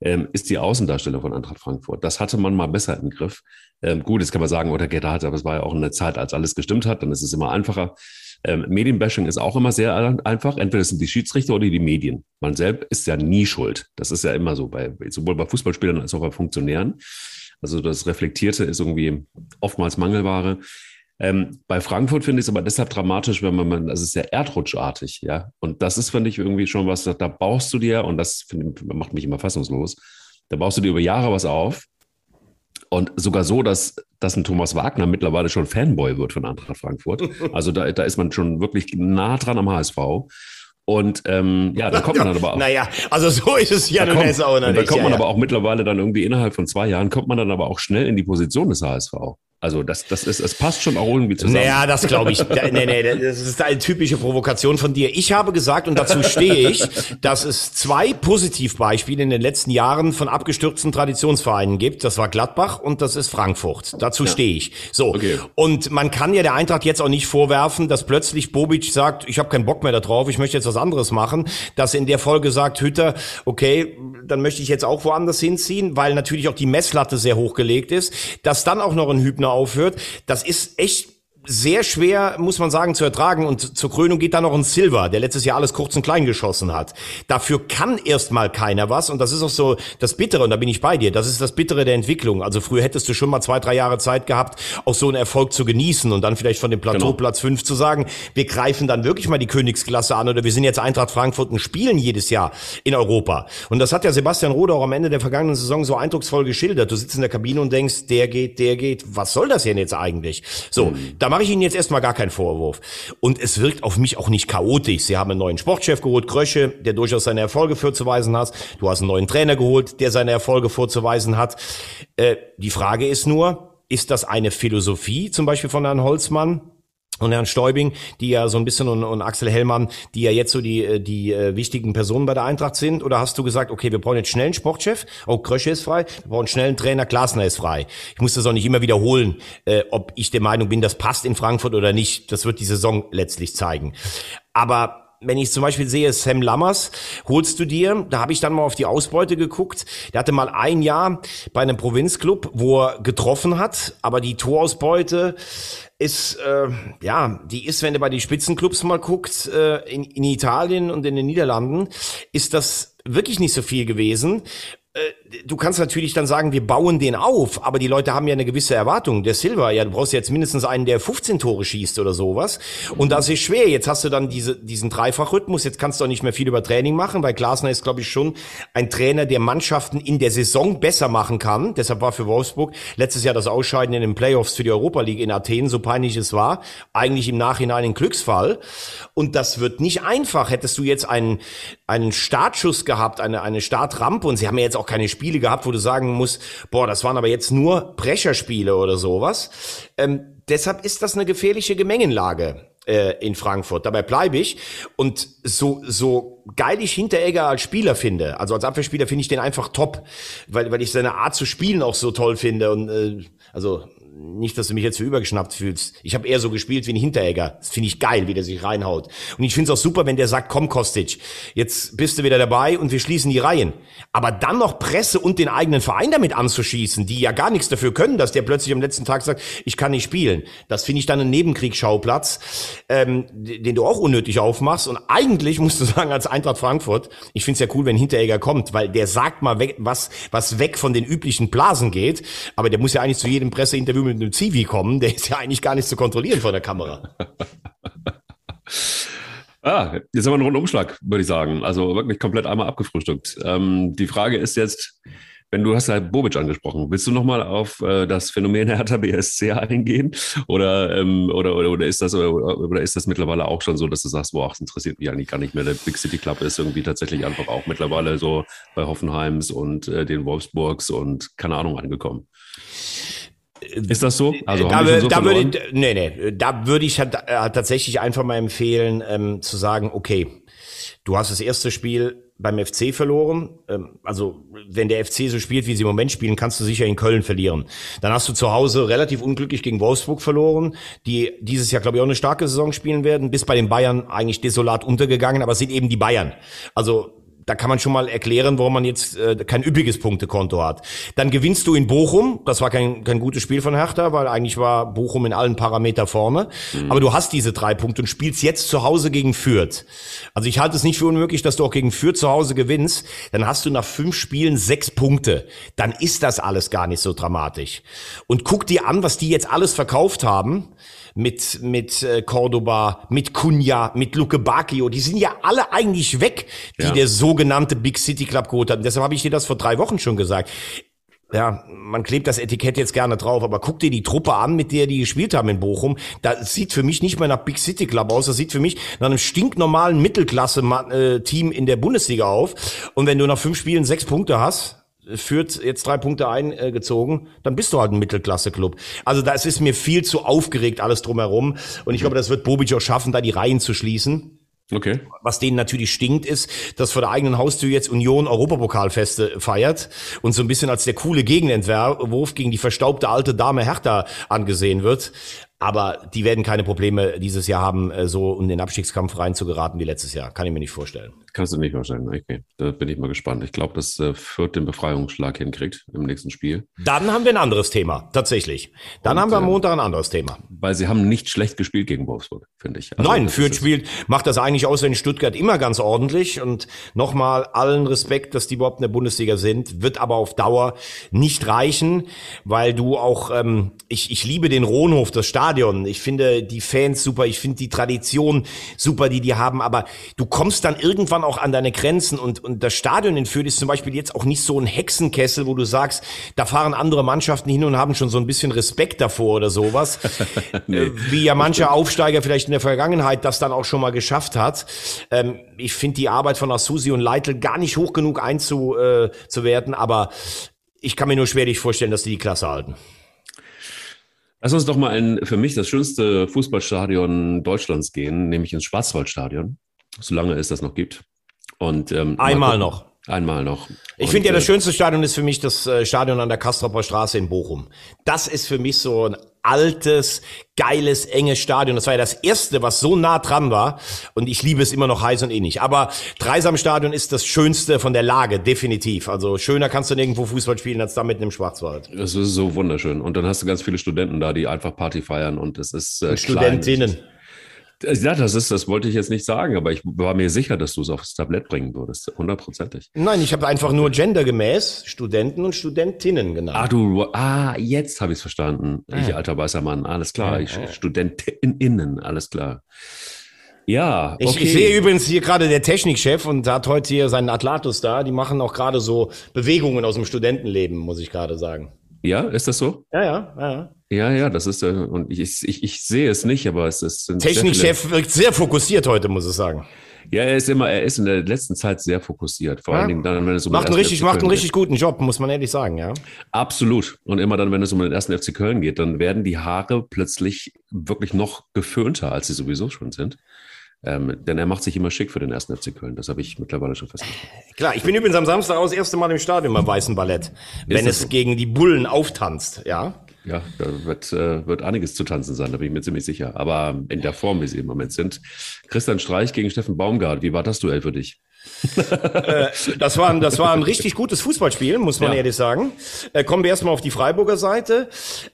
Speaker 1: ähm, ist die Außendarstellung von Eintracht Frankfurt. Das hatte man mal besser im Griff. Ähm, gut, jetzt kann man sagen, oder hat, aber es war ja auch eine Zeit, als alles gestimmt hat, dann ist es immer einfacher. Ähm, Medienbashing ist auch immer sehr einfach. Entweder sind die Schiedsrichter oder die Medien. Man selbst ist ja nie schuld. Das ist ja immer so, bei, sowohl bei Fußballspielern als auch bei Funktionären. Also das Reflektierte ist irgendwie oftmals Mangelware. Ähm, bei Frankfurt finde ich es aber deshalb dramatisch, wenn man, das ist ja erdrutschartig, ja. Und das ist, finde ich, irgendwie schon was, da baust du dir, und das find, macht mich immer fassungslos, da baust du dir über Jahre was auf und sogar so, dass, dass ein Thomas Wagner mittlerweile schon Fanboy wird von Eintracht Frankfurt. Also da, da ist man schon wirklich nah dran am HSV. Und ähm, ja, da kommt man dann aber auch.
Speaker 2: Naja, also so ist es ja nun
Speaker 1: jetzt auch noch nicht. Da kommt man ja, aber auch mittlerweile dann irgendwie innerhalb von zwei Jahren, kommt man dann aber auch schnell in die Position des HSV. Also das, das ist, es passt schon auch irgendwie zusammen.
Speaker 2: Naja, das glaube ich. nee, nee, das ist eine typische Provokation von dir. Ich habe gesagt, und dazu stehe ich, dass es zwei Positivbeispiele in den letzten Jahren von abgestürzten Traditionsvereinen gibt. Das war Gladbach und das ist Frankfurt. Dazu ja. stehe ich. So. Okay. Und man kann ja der Eintracht jetzt auch nicht vorwerfen, dass plötzlich Bobic sagt, ich habe keinen Bock mehr darauf, ich möchte jetzt was anderes machen. Dass in der Folge sagt Hütter, okay, dann möchte ich jetzt auch woanders hinziehen, weil natürlich auch die Messlatte sehr hochgelegt ist. Dass dann auch noch ein Hübner aufhört, das ist echt sehr schwer, muss man sagen, zu ertragen. Und zur Krönung geht dann noch ein Silver, der letztes Jahr alles kurz und klein geschossen hat. Dafür kann erstmal keiner was. Und das ist auch so das Bittere, und da bin ich bei dir, das ist das Bittere der Entwicklung. Also früher hättest du schon mal zwei, drei Jahre Zeit gehabt, auch so einen Erfolg zu genießen und dann vielleicht von dem Plateau genau. Platz fünf zu sagen, wir greifen dann wirklich mal die Königsklasse an oder wir sind jetzt Eintracht Frankfurt und spielen jedes Jahr in Europa. Und das hat ja Sebastian Rode auch am Ende der vergangenen Saison so eindrucksvoll geschildert. Du sitzt in der Kabine und denkst, der geht, der geht, was soll das denn jetzt eigentlich? So, mhm. da mache ich Ihnen jetzt erstmal gar keinen Vorwurf. Und es wirkt auf mich auch nicht chaotisch. Sie haben einen neuen Sportchef geholt, Krösche, der durchaus seine Erfolge vorzuweisen hat. Du hast einen neuen Trainer geholt, der seine Erfolge vorzuweisen hat. Äh, die Frage ist nur, ist das eine Philosophie, zum Beispiel von Herrn Holzmann? Und Herrn Stäubing, die ja so ein bisschen und, und Axel Hellmann, die ja jetzt so die äh, die äh, wichtigen Personen bei der Eintracht sind? Oder hast du gesagt, okay, wir brauchen jetzt schnell einen Sportchef, oh, Krösche ist frei, wir brauchen schnell einen Trainer, Glasner ist frei. Ich muss das auch nicht immer wiederholen, äh, ob ich der Meinung bin, das passt in Frankfurt oder nicht. Das wird die Saison letztlich zeigen. Aber wenn ich zum Beispiel sehe, Sam Lammers, holst du dir, da habe ich dann mal auf die Ausbeute geguckt, der hatte mal ein Jahr bei einem Provinzclub, wo er getroffen hat, aber die Torausbeute ist, äh, ja, die ist, wenn du bei den Spitzenclubs mal guckst, äh, in, in Italien und in den Niederlanden, ist das wirklich nicht so viel gewesen. Du kannst natürlich dann sagen, wir bauen den auf, aber die Leute haben ja eine gewisse Erwartung. Der Silva, ja, du brauchst jetzt mindestens einen, der 15 Tore schießt oder sowas. Und das ist schwer. Jetzt hast du dann diese, diesen Dreifachrhythmus. Jetzt kannst du auch nicht mehr viel über Training machen, weil Glasner ist, glaube ich, schon ein Trainer, der Mannschaften in der Saison besser machen kann. Deshalb war für Wolfsburg letztes Jahr das Ausscheiden in den Playoffs für die Europa League in Athen, so peinlich es war, eigentlich im Nachhinein ein Glücksfall. Und das wird nicht einfach. Hättest du jetzt einen, einen Startschuss gehabt, eine, eine Startrampe, und sie haben ja jetzt auch keine Spiele gehabt, wo du sagen musst, boah, das waren aber jetzt nur Brecherspiele oder sowas. Ähm, deshalb ist das eine gefährliche Gemengenlage äh, in Frankfurt. Dabei bleibe ich. Und so, so geil ich Hinteregger als Spieler finde, also als Abwehrspieler finde ich den einfach top, weil, weil ich seine Art zu spielen auch so toll finde. Und äh, also nicht, dass du mich jetzt für übergeschnappt fühlst. Ich habe eher so gespielt wie ein Hinteregger. Das finde ich geil, wie der sich reinhaut. Und ich finde es auch super, wenn der sagt, komm Kostic, jetzt bist du wieder dabei und wir schließen die Reihen. Aber dann noch Presse und den eigenen Verein damit anzuschießen, die ja gar nichts dafür können, dass der plötzlich am letzten Tag sagt, ich kann nicht spielen. Das finde ich dann ein Nebenkriegsschauplatz, ähm, den du auch unnötig aufmachst. Und eigentlich musst du sagen, als Eintracht Frankfurt, ich finde es ja cool, wenn Hinteregger kommt, weil der sagt mal weg, was, was weg von den üblichen Blasen geht. Aber der muss ja eigentlich zu jedem Presseinterview mit einem Zivi kommen, der ist ja eigentlich gar nicht zu kontrollieren vor der Kamera.
Speaker 1: ah, jetzt haben wir einen Rundumschlag, würde ich sagen. Also wirklich komplett einmal abgefrühstückt. Ähm, die Frage ist jetzt, wenn du hast halt Bobic angesprochen, willst du nochmal auf äh, das Phänomen Hertha BSC eingehen? Oder, ähm, oder, oder, oder, ist das, oder, oder, ist das mittlerweile auch schon so, dass du sagst, boah, das interessiert mich eigentlich gar nicht mehr. Der Big City Club ist irgendwie tatsächlich einfach auch mittlerweile so bei Hoffenheims und äh, den Wolfsburgs und keine Ahnung angekommen. Ist das so?
Speaker 2: Also da, so da würde ich, nee, nee, da würde ich halt, äh, tatsächlich einfach mal empfehlen, ähm, zu sagen, okay, du hast das erste Spiel beim FC verloren. Ähm, also wenn der FC so spielt, wie sie im Moment spielen, kannst du sicher in Köln verlieren. Dann hast du zu Hause relativ unglücklich gegen Wolfsburg verloren, die dieses Jahr, glaube ich, auch eine starke Saison spielen werden. Bis bei den Bayern eigentlich desolat untergegangen, aber es sind eben die Bayern. Also da kann man schon mal erklären, warum man jetzt äh, kein üppiges Punktekonto hat. Dann gewinnst du in Bochum. Das war kein, kein gutes Spiel von Hertha, weil eigentlich war Bochum in allen Parameter vorne. Mhm. Aber du hast diese drei Punkte und spielst jetzt zu Hause gegen Fürth. Also ich halte es nicht für unmöglich, dass du auch gegen Fürth zu Hause gewinnst. Dann hast du nach fünf Spielen sechs Punkte. Dann ist das alles gar nicht so dramatisch. Und guck dir an, was die jetzt alles verkauft haben mit, mit äh, Cordoba, mit Cunha, mit Luke Bacchio, die sind ja alle eigentlich weg, die ja. der sogenannte Big City Club geholt hat. Und deshalb habe ich dir das vor drei Wochen schon gesagt. Ja, man klebt das Etikett jetzt gerne drauf, aber guck dir die Truppe an, mit der die gespielt haben in Bochum. Da sieht für mich nicht mehr nach Big City Club aus. Das sieht für mich nach einem stinknormalen Mittelklasse-Team in der Bundesliga auf. Und wenn du nach fünf Spielen sechs Punkte hast, führt jetzt drei Punkte eingezogen, dann bist du halt ein Mittelklasse-Club. Also da ist mir viel zu aufgeregt alles drumherum. Und ich glaube, das wird Bobic auch schaffen, da die Reihen zu schließen. Okay. Was denen natürlich stinkt, ist, dass vor der eigenen Haustür jetzt Union Europapokalfeste feiert und so ein bisschen als der coole Gegenentwurf gegen die verstaubte alte Dame Hertha angesehen wird. Aber die werden keine Probleme dieses Jahr haben, äh, so in den Abstiegskampf reinzugeraten wie letztes Jahr. Kann ich mir nicht vorstellen.
Speaker 1: Kannst du nicht vorstellen. Okay, da bin ich mal gespannt. Ich glaube, dass äh, Fürth den Befreiungsschlag hinkriegt im nächsten Spiel.
Speaker 2: Dann haben wir ein anderes Thema, tatsächlich. Dann Und, haben wir am äh, Montag ein anderes Thema.
Speaker 1: Weil sie haben nicht schlecht gespielt gegen Wolfsburg, finde ich.
Speaker 2: Also, Nein, Fürth spielt, macht das eigentlich außer in Stuttgart immer ganz ordentlich. Und nochmal allen Respekt, dass die überhaupt in der Bundesliga sind, wird aber auf Dauer nicht reichen, weil du auch, ähm, ich, ich liebe den Rohnhof, das Stadion. Ich finde die Fans super, ich finde die Tradition super, die die haben, aber du kommst dann irgendwann auch an deine Grenzen und, und das Stadion in Fürth ist zum Beispiel jetzt auch nicht so ein Hexenkessel, wo du sagst, da fahren andere Mannschaften hin und haben schon so ein bisschen Respekt davor oder sowas. nee, äh, Wie ja manche Aufsteiger vielleicht in der Vergangenheit das dann auch schon mal geschafft hat. Ähm, ich finde die Arbeit von Asusi und Leitl gar nicht hoch genug einzuwerten, äh, aber ich kann mir nur schwerlich vorstellen, dass die die Klasse halten.
Speaker 1: Lass uns doch mal in für mich das schönste Fußballstadion Deutschlands gehen, nämlich ins Schwarzwaldstadion, solange es das noch gibt.
Speaker 2: Und ähm, einmal noch.
Speaker 1: Einmal noch.
Speaker 2: Ich finde ja, das äh, schönste Stadion ist für mich das äh, Stadion an der Kastropper Straße in Bochum. Das ist für mich so ein altes, geiles, enges Stadion. Das war ja das erste, was so nah dran war. Und ich liebe es immer noch heiß und innig. Aber Dreisamstadion ist das Schönste von der Lage, definitiv. Also schöner kannst du nirgendwo Fußball spielen als da mitten im Schwarzwald.
Speaker 1: Das ist so wunderschön. Und dann hast du ganz viele Studenten da, die einfach Party feiern und es ist äh,
Speaker 2: Studentinnen.
Speaker 1: Ja, das ist, das wollte ich jetzt nicht sagen, aber ich war mir sicher, dass du es aufs Tablett bringen würdest, hundertprozentig.
Speaker 2: Nein, ich habe einfach nur gendergemäß Studenten und Studentinnen genannt.
Speaker 1: Ah, du, ah, jetzt habe ich es verstanden. Ah. Ich alter weißer Mann, alles klar. Ah, ich, Studentinnen, alles klar. Ja,
Speaker 2: okay. ich, ich sehe übrigens hier gerade der Technikchef und hat heute hier seinen Atlatus da. Die machen auch gerade so Bewegungen aus dem Studentenleben, muss ich gerade sagen.
Speaker 1: Ja, ist das so?
Speaker 2: Ja, ja, ja.
Speaker 1: Ja, ja, das ist, äh, und ich, ich, ich sehe es nicht, aber es ist.
Speaker 2: Technikchef wirkt sehr fokussiert heute, muss ich sagen.
Speaker 1: Ja, er ist immer, er ist in der letzten Zeit sehr fokussiert. Vor ja. allen Dingen dann, wenn es
Speaker 2: um macht einen richtig, macht einen richtig guten Job, muss man ehrlich sagen, ja.
Speaker 1: Absolut. Und immer dann, wenn es um den ersten FC Köln geht, dann werden die Haare plötzlich wirklich noch geföhnter, als sie sowieso schon sind. Ähm, denn er macht sich immer schick für den ersten FC Köln. Das habe ich mittlerweile schon festgestellt.
Speaker 2: Klar, ich bin übrigens am Samstag auch das erste Mal im Stadion beim Weißen Ballett, wenn es so? gegen die Bullen auftanzt, ja.
Speaker 1: Ja, da wird, äh, wird einiges zu tanzen sein, da bin ich mir ziemlich sicher. Aber in der Form, wie sie im Moment sind. Christian Streich gegen Steffen Baumgart, wie war das Duell für dich?
Speaker 2: äh, das, war ein, das war ein richtig gutes Fußballspiel, muss man ja. ehrlich sagen. Äh, kommen wir erstmal auf die Freiburger Seite.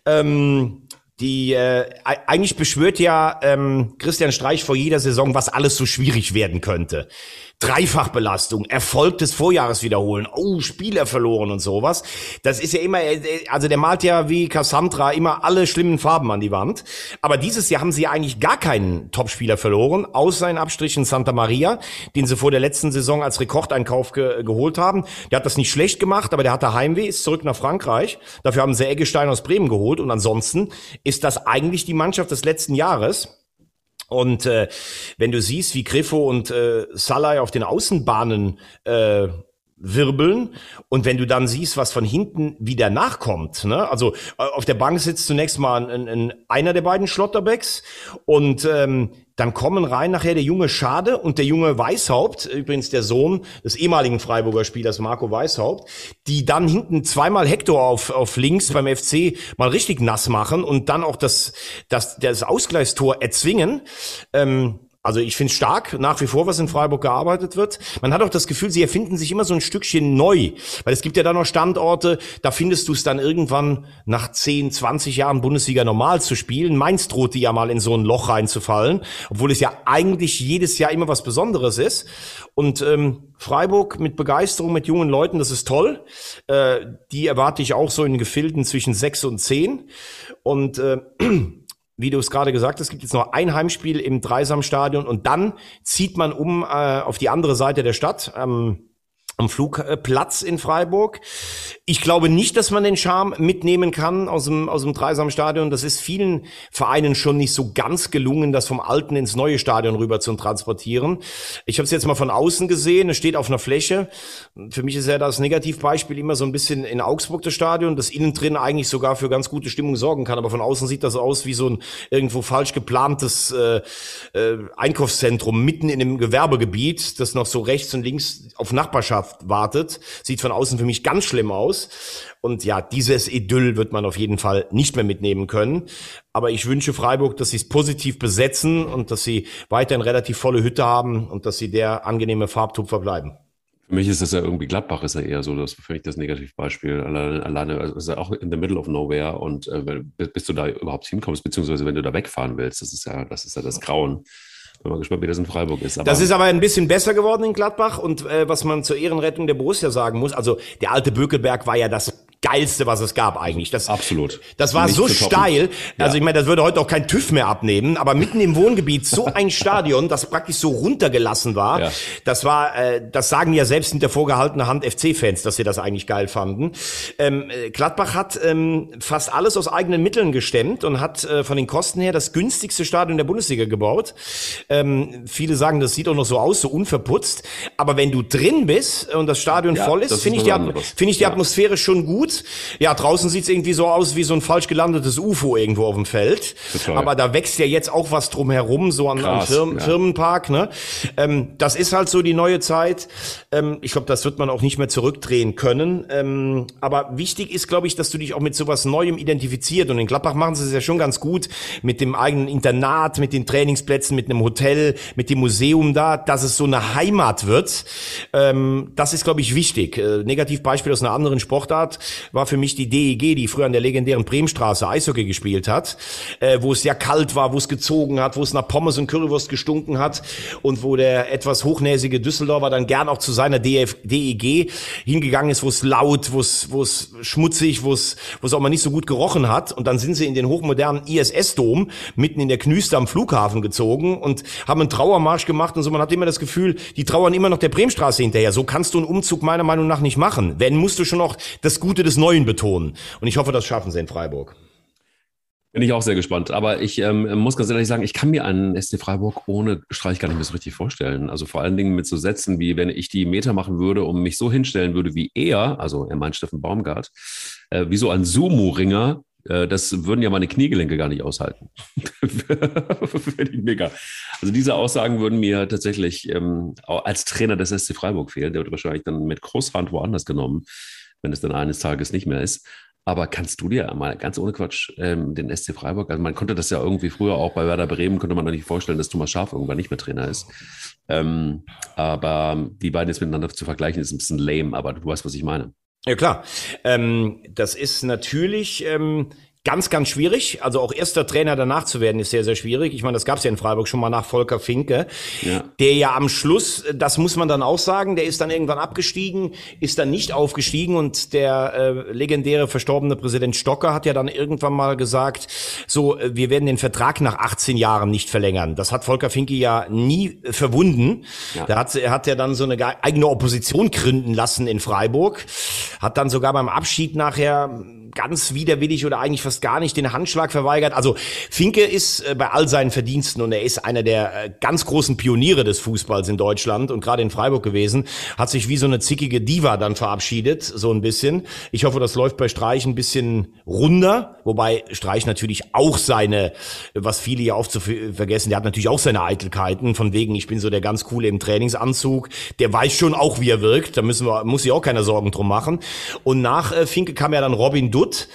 Speaker 2: Ähm, die äh, eigentlich beschwört ja ähm, Christian Streich vor jeder Saison, was alles so schwierig werden könnte. Dreifachbelastung, Erfolg des Vorjahres wiederholen, oh, Spieler verloren und sowas. Das ist ja immer, äh, also der malt ja wie Cassandra immer alle schlimmen Farben an die Wand. Aber dieses Jahr haben sie ja eigentlich gar keinen Topspieler verloren, außer in Abstrichen Santa Maria, den sie vor der letzten Saison als Rekordeinkauf ge geholt haben. Der hat das nicht schlecht gemacht, aber der hatte Heimweh, ist zurück nach Frankreich. Dafür haben sie Eggestein aus Bremen geholt und ansonsten ist das eigentlich die Mannschaft des letzten Jahres. Und äh, wenn du siehst, wie Griffo und äh, Salai auf den Außenbahnen äh, wirbeln und wenn du dann siehst, was von hinten wieder nachkommt, ne? also äh, auf der Bank sitzt zunächst mal ein, ein, einer der beiden Schlotterbecks und ähm, dann kommen rein nachher der junge Schade und der junge Weishaupt, übrigens der Sohn des ehemaligen Freiburger Spielers Marco Weishaupt, die dann hinten zweimal Hector auf, auf links beim FC mal richtig nass machen und dann auch das, das, das Ausgleichstor erzwingen. Ähm, also ich finde es stark, nach wie vor, was in Freiburg gearbeitet wird. Man hat auch das Gefühl, sie erfinden sich immer so ein Stückchen neu. Weil es gibt ja da noch Standorte, da findest du es dann irgendwann nach 10, 20 Jahren Bundesliga normal zu spielen. Mainz droht ja mal in so ein Loch reinzufallen, obwohl es ja eigentlich jedes Jahr immer was Besonderes ist. Und ähm, Freiburg mit Begeisterung, mit jungen Leuten, das ist toll. Äh, die erwarte ich auch so in Gefilden zwischen sechs und zehn. Und äh, wie du es gerade gesagt hast, es gibt jetzt noch ein Heimspiel im Dreisamstadion und dann zieht man um äh, auf die andere Seite der Stadt. Ähm, am Flugplatz in Freiburg. Ich glaube nicht, dass man den Charme mitnehmen kann aus dem, aus dem Dreisamstadion. Das ist vielen Vereinen schon nicht so ganz gelungen, das vom alten ins neue Stadion rüber zu transportieren. Ich habe es jetzt mal von außen gesehen. Es steht auf einer Fläche. Für mich ist ja das Negativbeispiel immer so ein bisschen in Augsburg das Stadion, das innen drin eigentlich sogar für ganz gute Stimmung sorgen kann. Aber von außen sieht das aus wie so ein irgendwo falsch geplantes äh, äh, Einkaufszentrum mitten in einem Gewerbegebiet, das noch so rechts und links auf Nachbarschaft Meisterschaft wartet. Sieht von außen für mich ganz schlimm aus. Und ja, dieses Idyll wird man auf jeden Fall nicht mehr mitnehmen können. Aber ich wünsche Freiburg, dass sie es positiv besetzen und dass sie weiterhin relativ volle Hütte haben und dass sie der angenehme Farbtupfer bleiben.
Speaker 1: Für mich ist das ja irgendwie Gladbach ist ja eher so, das für mich das Negativbeispiel. Alleine, alleine also ist ja auch in the middle of nowhere und äh, bis du da überhaupt hinkommst, beziehungsweise wenn du da wegfahren willst, das ist ja, das ist ja das Grauen. Bin mal gespannt, wie das in Freiburg ist.
Speaker 2: Aber das ist aber ein bisschen besser geworden in Gladbach und äh, was man zur Ehrenrettung der Borussia sagen muss, also der alte Bökelberg war ja das geilste, was es gab eigentlich. Das,
Speaker 1: Absolut.
Speaker 2: Das war Nicht so steil. Ja. Also ich meine, das würde heute auch kein TÜV mehr abnehmen, aber mitten im Wohngebiet so ein Stadion, das praktisch so runtergelassen war. Ja. Das war, äh, das sagen ja selbst hinter vorgehaltener Hand FC-Fans, dass sie das eigentlich geil fanden. Ähm, äh, Gladbach hat ähm, fast alles aus eigenen Mitteln gestemmt und hat äh, von den Kosten her das günstigste Stadion der Bundesliga gebaut. Ähm, viele sagen, das sieht auch noch so aus, so unverputzt. Aber wenn du drin bist und das Stadion ja, voll ist, finde ich, die, find ich die Atmosphäre schon gut. Ja, draußen sieht's irgendwie so aus wie so ein falsch gelandetes UFO irgendwo auf dem Feld. Total. Aber da wächst ja jetzt auch was drumherum, so an, Krass, an Firmen, ja. Firmenpark. Ne? Ähm, das ist halt so die neue Zeit. Ähm, ich glaube, das wird man auch nicht mehr zurückdrehen können. Ähm, aber wichtig ist, glaube ich, dass du dich auch mit sowas Neuem identifiziert. Und in Gladbach machen sie es ja schon ganz gut mit dem eigenen Internat, mit den Trainingsplätzen, mit einem Hotel, mit dem Museum da, dass es so eine Heimat wird. Ähm, das ist, glaube ich, wichtig. Äh, Negativbeispiel aus einer anderen Sportart war für mich die DEG, die früher an der legendären Bremenstraße Eishockey gespielt hat, äh, wo es ja kalt war, wo es gezogen hat, wo es nach Pommes und Currywurst gestunken hat und wo der etwas hochnäsige Düsseldorfer dann gern auch zu seiner DF, DEG hingegangen ist, wo es laut, wo es, wo es schmutzig, wo es, wo es auch mal nicht so gut gerochen hat und dann sind sie in den hochmodernen ISS-Dom mitten in der Knüste am Flughafen gezogen und haben einen Trauermarsch gemacht und so. Man hat immer das Gefühl, die trauern immer noch der Bremenstraße hinterher. So kannst du einen Umzug meiner Meinung nach nicht machen. Wenn musst du schon noch das Gute des Neuen betonen. Und ich hoffe, das schaffen sie in Freiburg.
Speaker 1: Bin ich auch sehr gespannt. Aber ich ähm, muss ganz ehrlich sagen, ich kann mir einen SC Freiburg ohne Streich gar nicht mehr so richtig vorstellen. Also vor allen Dingen mit so Sätzen wie, wenn ich die Meter machen würde und mich so hinstellen würde wie er, also er meint Steffen Baumgart, äh, wie so ein Sumo-Ringer, äh, das würden ja meine Kniegelenke gar nicht aushalten. Finde ich mega. Also diese Aussagen würden mir tatsächlich ähm, als Trainer des SC Freiburg fehlen. Der wird wahrscheinlich dann mit Großhand woanders genommen wenn es dann eines Tages nicht mehr ist. Aber kannst du dir mal ganz ohne Quatsch ähm, den SC Freiburg, also man konnte das ja irgendwie früher auch bei Werder Bremen, konnte man doch nicht vorstellen, dass Thomas Schaaf irgendwann nicht mehr Trainer ist. Ähm, aber die beiden jetzt miteinander zu vergleichen, ist ein bisschen lame, aber du weißt, was ich meine.
Speaker 2: Ja klar, ähm, das ist natürlich ähm, Ganz, ganz schwierig. Also auch erster Trainer danach zu werden, ist sehr, sehr schwierig. Ich meine, das gab es ja in Freiburg schon mal nach Volker Finke, ja. der ja am Schluss, das muss man dann auch sagen, der ist dann irgendwann abgestiegen, ist dann nicht aufgestiegen und der äh, legendäre verstorbene Präsident Stocker hat ja dann irgendwann mal gesagt, so, äh, wir werden den Vertrag nach 18 Jahren nicht verlängern. Das hat Volker Finke ja nie verwunden. Ja. Da hat er hat ja dann so eine eigene Opposition gründen lassen in Freiburg, hat dann sogar beim Abschied nachher ganz widerwillig oder eigentlich fast gar nicht den Handschlag verweigert. Also Finke ist äh, bei all seinen Verdiensten und er ist einer der äh, ganz großen Pioniere des Fußballs in Deutschland und gerade in Freiburg gewesen, hat sich wie so eine zickige Diva dann verabschiedet, so ein bisschen. Ich hoffe, das läuft bei Streich ein bisschen runder, wobei Streich natürlich auch seine, was viele ja oft zu vergessen, der hat natürlich auch seine Eitelkeiten, von wegen, ich bin so der ganz coole im Trainingsanzug, der weiß schon auch, wie er wirkt, da müssen wir, muss sich auch keine Sorgen drum machen. Und nach äh, Finke kam ja dann Robin Dutt, Dutt,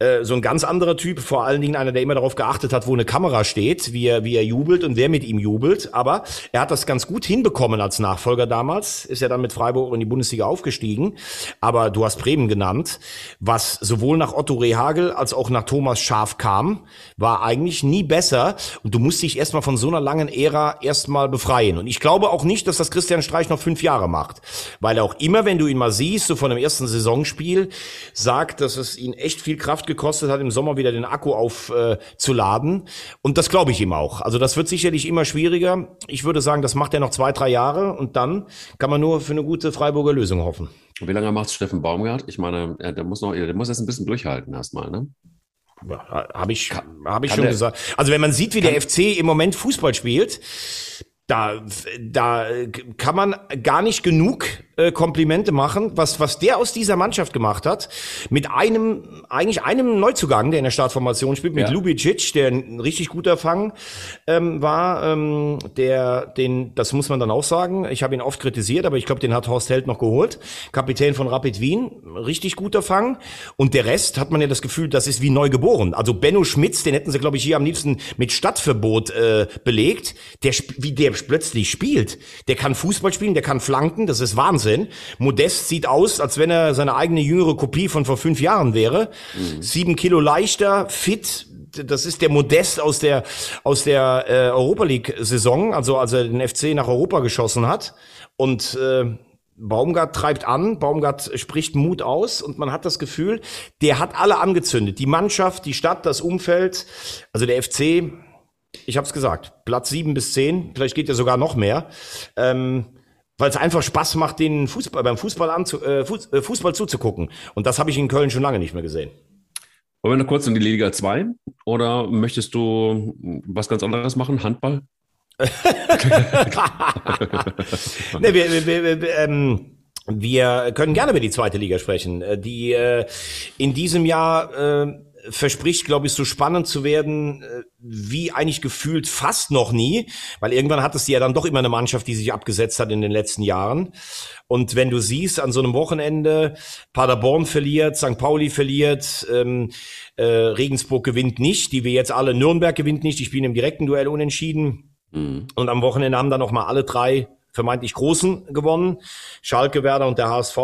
Speaker 2: äh, so ein ganz anderer Typ, vor allen Dingen einer, der immer darauf geachtet hat, wo eine Kamera steht, wie er, wie er jubelt und wer mit ihm jubelt. Aber er hat das ganz gut hinbekommen als Nachfolger damals, ist ja dann mit Freiburg in die Bundesliga aufgestiegen. Aber du hast Bremen genannt, was sowohl nach Otto Rehagel als auch nach Thomas Schaf kam, war eigentlich nie besser. Und du musst dich erstmal von so einer langen Ära erstmal befreien. Und ich glaube auch nicht, dass das Christian Streich noch fünf Jahre macht. Weil auch immer, wenn du ihn mal siehst, so von dem ersten Saisonspiel, sagt, dass es ihn echt viel Kraft gekostet hat, im Sommer wieder den Akku aufzuladen. Äh, und das glaube ich ihm auch. Also das wird sicherlich immer schwieriger. Ich würde sagen, das macht er noch zwei, drei Jahre und dann kann man nur für eine gute Freiburger Lösung hoffen.
Speaker 1: Wie lange macht Steffen Baumgart? Ich meine, der muss noch, der muss jetzt ein bisschen durchhalten erstmal, ne?
Speaker 2: Habe ich, hab ich schon gesagt. Also wenn man sieht, wie der FC im Moment Fußball spielt, da, da kann man gar nicht genug äh, Komplimente machen, was, was der aus dieser Mannschaft gemacht hat, mit einem, eigentlich einem Neuzugang, der in der Startformation spielt, mit ja. Lubicic, der ein richtig guter Fang ähm, war, ähm, der, den, das muss man dann auch sagen, ich habe ihn oft kritisiert, aber ich glaube, den hat Horst Held noch geholt, Kapitän von Rapid Wien, richtig guter Fang und der Rest hat man ja das Gefühl, das ist wie neu geboren. Also Benno Schmitz, den hätten sie, glaube ich, hier am liebsten mit Stadtverbot äh, belegt, der, wie der plötzlich spielt, der kann Fußball spielen, der kann flanken, das ist Wahnsinn. Wahnsinn. Modest sieht aus, als wenn er seine eigene jüngere Kopie von vor fünf Jahren wäre. Mhm. Sieben Kilo leichter, fit, das ist der Modest aus der aus der äh, Europa League Saison, also als er den FC nach Europa geschossen hat und äh, Baumgart treibt an, Baumgart spricht Mut aus und man hat das Gefühl, der hat alle angezündet. Die Mannschaft, die Stadt, das Umfeld, also der FC, ich habe es gesagt, Platz sieben bis zehn, vielleicht geht ja sogar noch mehr. Ähm, weil es einfach Spaß macht, den Fußball beim Fußball, anzu, äh, Fuß, äh, Fußball zuzugucken. Und das habe ich in Köln schon lange nicht mehr gesehen.
Speaker 1: Wollen wir noch kurz in die Liga 2 oder möchtest du was ganz anderes machen? Handball?
Speaker 2: ne, wir, wir, wir, wir, ähm, wir können gerne über die zweite Liga sprechen, äh, die äh, in diesem Jahr äh, verspricht, glaube ich, so spannend zu werden, äh, wie eigentlich gefühlt fast noch nie, weil irgendwann hat es ja dann doch immer eine Mannschaft, die sich abgesetzt hat in den letzten Jahren. Und wenn du siehst, an so einem Wochenende, Paderborn verliert, St. Pauli verliert, ähm, äh, Regensburg gewinnt nicht, die wir jetzt alle, Nürnberg gewinnt nicht, die spielen im direkten Duell unentschieden. Mhm. Und am Wochenende haben dann noch mal alle drei vermeintlich Großen gewonnen, Schalke, Werder und der HSV.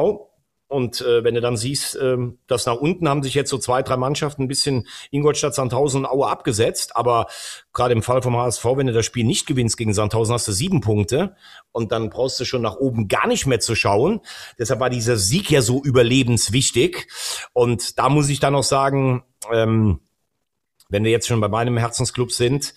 Speaker 2: Und äh, wenn du dann siehst, ähm, dass nach unten haben sich jetzt so zwei, drei Mannschaften ein bisschen Ingolstadt, Sandhausen und Aue abgesetzt. Aber gerade im Fall vom HSV, wenn du das Spiel nicht gewinnst gegen Sandhausen, hast du sieben Punkte. Und dann brauchst du schon nach oben gar nicht mehr zu schauen. Deshalb war dieser Sieg ja so überlebenswichtig. Und da muss ich dann noch sagen, ähm, wenn wir jetzt schon bei meinem Herzensclub sind,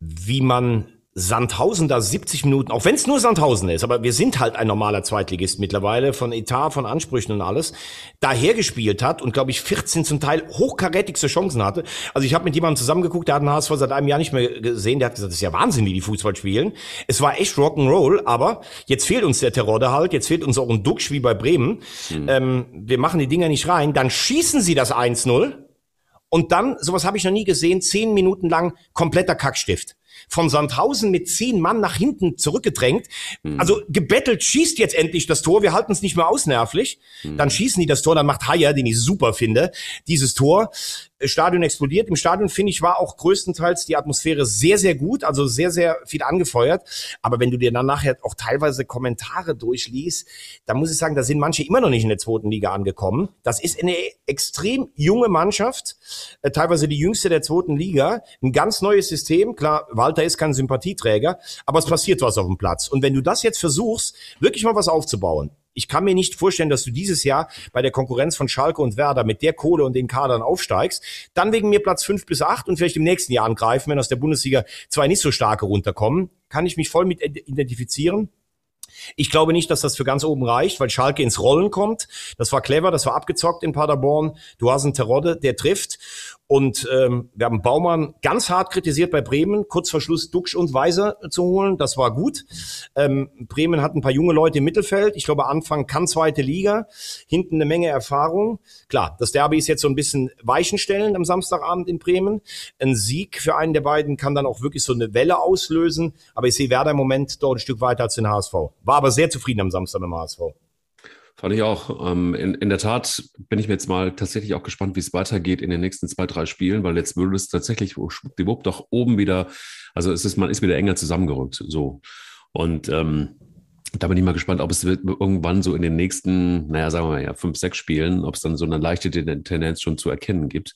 Speaker 2: wie man Sandhausen da 70 Minuten, auch wenn es nur Sandhausen ist, aber wir sind halt ein normaler Zweitligist mittlerweile, von Etat, von Ansprüchen und alles, dahergespielt hat und glaube ich 14 zum Teil hochkarätigste Chancen hatte. Also ich habe mit jemandem zusammengeguckt, der hat den HSV seit einem Jahr nicht mehr gesehen, der hat gesagt, das ist ja Wahnsinn, wie die Fußball spielen. Es war echt Rock'n'Roll, aber jetzt fehlt uns der Terror da halt, jetzt fehlt uns auch ein Duxch wie bei Bremen. Mhm. Ähm, wir machen die Dinger nicht rein, dann schießen sie das 1-0 und dann, sowas habe ich noch nie gesehen, zehn Minuten lang kompletter Kackstift von Sandhausen mit zehn Mann nach hinten zurückgedrängt. Mhm. Also gebettelt schießt jetzt endlich das Tor. Wir halten es nicht mehr aus nervlich. Mhm. Dann schießen die das Tor, dann macht Haier, den ich super finde, dieses Tor. Stadion explodiert. Im Stadion, finde ich, war auch größtenteils die Atmosphäre sehr, sehr gut, also sehr, sehr viel angefeuert. Aber wenn du dir dann nachher auch teilweise Kommentare durchliest, dann muss ich sagen, da sind manche immer noch nicht in der zweiten Liga angekommen. Das ist eine extrem junge Mannschaft, äh, teilweise die jüngste der zweiten Liga. Ein ganz neues System. Klar, Walter ist kein Sympathieträger, aber es passiert was auf dem Platz. Und wenn du das jetzt versuchst, wirklich mal was aufzubauen, ich kann mir nicht vorstellen, dass du dieses Jahr bei der Konkurrenz von Schalke und Werder mit der Kohle und den Kadern aufsteigst, dann wegen mir Platz fünf bis acht und vielleicht im nächsten Jahr angreifen, wenn aus der Bundesliga zwei nicht so starke runterkommen, kann ich mich voll mit identifizieren. Ich glaube nicht, dass das für ganz oben reicht, weil Schalke ins Rollen kommt. Das war clever, das war abgezockt in Paderborn. Du hast einen Terodde, der trifft. Und ähm, wir haben Baumann ganz hart kritisiert bei Bremen, kurz vor Schluss Duxch und Weiser zu holen. Das war gut. Ähm, Bremen hat ein paar junge Leute im Mittelfeld. Ich glaube, Anfang kann zweite Liga. Hinten eine Menge Erfahrung. Klar, das Derby ist jetzt so ein bisschen Weichenstellen am Samstagabend in Bremen. Ein Sieg für einen der beiden kann dann auch wirklich so eine Welle auslösen. Aber ich sehe Werder im Moment dort ein Stück weiter als den HSV. War aber sehr zufrieden am Samstag mit dem HSV.
Speaker 1: Fand ich auch. Ähm, in, in der Tat bin ich mir jetzt mal tatsächlich auch gespannt, wie es weitergeht in den nächsten zwei, drei Spielen, weil jetzt würde es tatsächlich schwuppdiwupp doch oben wieder, also es ist, man ist wieder enger zusammengerückt. So. Und ähm, da bin ich mal gespannt, ob es irgendwann so in den nächsten, naja, sagen wir mal ja, fünf, sechs Spielen, ob es dann so eine leichte Tendenz schon zu erkennen gibt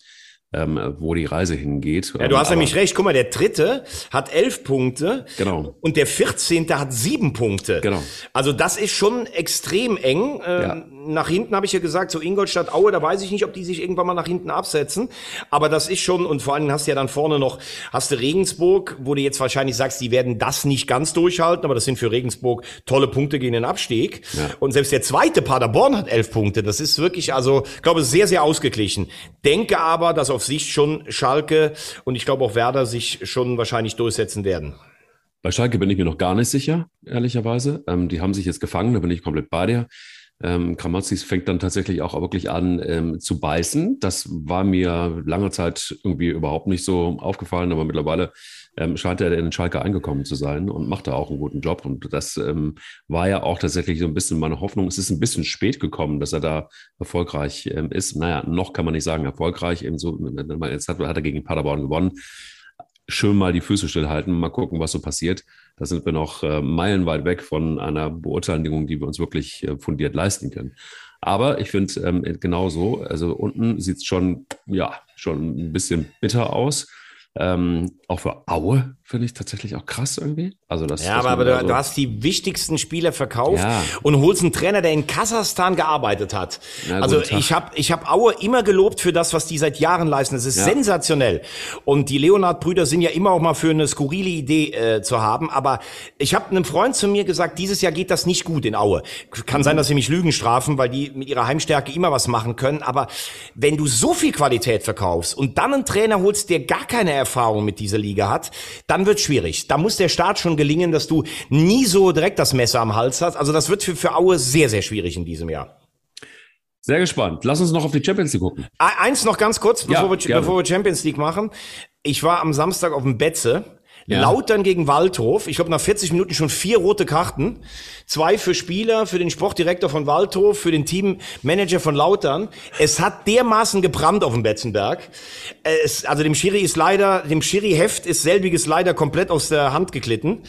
Speaker 1: ähm, wo die Reise hingeht.
Speaker 2: Ja, du hast nämlich recht. Guck mal, der dritte hat elf Punkte.
Speaker 1: Genau.
Speaker 2: Und der vierzehnte hat sieben Punkte.
Speaker 1: Genau.
Speaker 2: Also das ist schon extrem eng. Ähm, ja. Nach hinten habe ich ja gesagt, so Ingolstadt, Aue, da weiß ich nicht, ob die sich irgendwann mal nach hinten absetzen. Aber das ist schon, und vor allem hast du ja dann vorne noch, hast du Regensburg, wo du jetzt wahrscheinlich sagst, die werden das nicht ganz durchhalten, aber das sind für Regensburg tolle Punkte gegen den Abstieg. Ja. Und selbst der zweite Paderborn hat elf Punkte. Das ist wirklich, also, ich glaube, sehr, sehr ausgeglichen. Denke aber, dass auf Sicht schon Schalke und ich glaube auch Werder sich schon wahrscheinlich durchsetzen werden.
Speaker 1: Bei Schalke bin ich mir noch gar nicht sicher, ehrlicherweise. Ähm, die haben sich jetzt gefangen, da bin ich komplett bei dir. Ähm, Kramotzis fängt dann tatsächlich auch wirklich an ähm, zu beißen. Das war mir lange Zeit irgendwie überhaupt nicht so aufgefallen, aber mittlerweile ähm, scheint er in den Schalke eingekommen zu sein und macht da auch einen guten Job. Und das ähm, war ja auch tatsächlich so ein bisschen meine Hoffnung. Es ist ein bisschen spät gekommen, dass er da erfolgreich ähm, ist. Naja, noch kann man nicht sagen erfolgreich. Eben so, jetzt hat, hat er gegen Paderborn gewonnen schön mal die Füße stillhalten, mal gucken, was so passiert. Da sind wir noch äh, meilenweit weg von einer Beurteilung, die wir uns wirklich äh, fundiert leisten können. Aber ich finde ähm, genau so, also unten sieht es schon, ja, schon ein bisschen bitter aus. Ähm, auch für Aue finde ich tatsächlich auch krass irgendwie. Also das,
Speaker 2: ja, aber, aber du, so du, hast die wichtigsten Spieler verkauft ja. und holst einen Trainer, der in Kasachstan gearbeitet hat. Na, also ich habe ich hab Aue immer gelobt für das, was die seit Jahren leisten. Das ist ja. sensationell. Und die Leonard-Brüder sind ja immer auch mal für eine skurrile Idee äh, zu haben. Aber ich habe einem Freund zu mir gesagt, dieses Jahr geht das nicht gut in Aue. Kann sein, dass sie mich Lügen strafen, weil die mit ihrer Heimstärke immer was machen können. Aber wenn du so viel Qualität verkaufst und dann einen Trainer holst, der gar keine Erfahrung mit dieser Liga hat, dann wird schwierig. Da muss der Start schon gelingen, dass du nie so direkt das Messer am Hals hast. Also das wird für, für Aue sehr, sehr schwierig in diesem Jahr.
Speaker 1: Sehr gespannt. Lass uns noch auf die Champions League gucken.
Speaker 2: Eins noch ganz kurz, bevor, ja, wir, bevor wir Champions League machen. Ich war am Samstag auf dem Betze ja. Lautern gegen Waldhof. Ich glaube, nach 40 Minuten schon vier rote Karten. Zwei für Spieler, für den Sportdirektor von Waldhof, für den Teammanager von Lautern. Es hat dermaßen gebrannt auf dem Betzenberg. Es, also dem Schiri ist leider, dem Schiri-Heft ist selbiges leider komplett aus der Hand geklitten.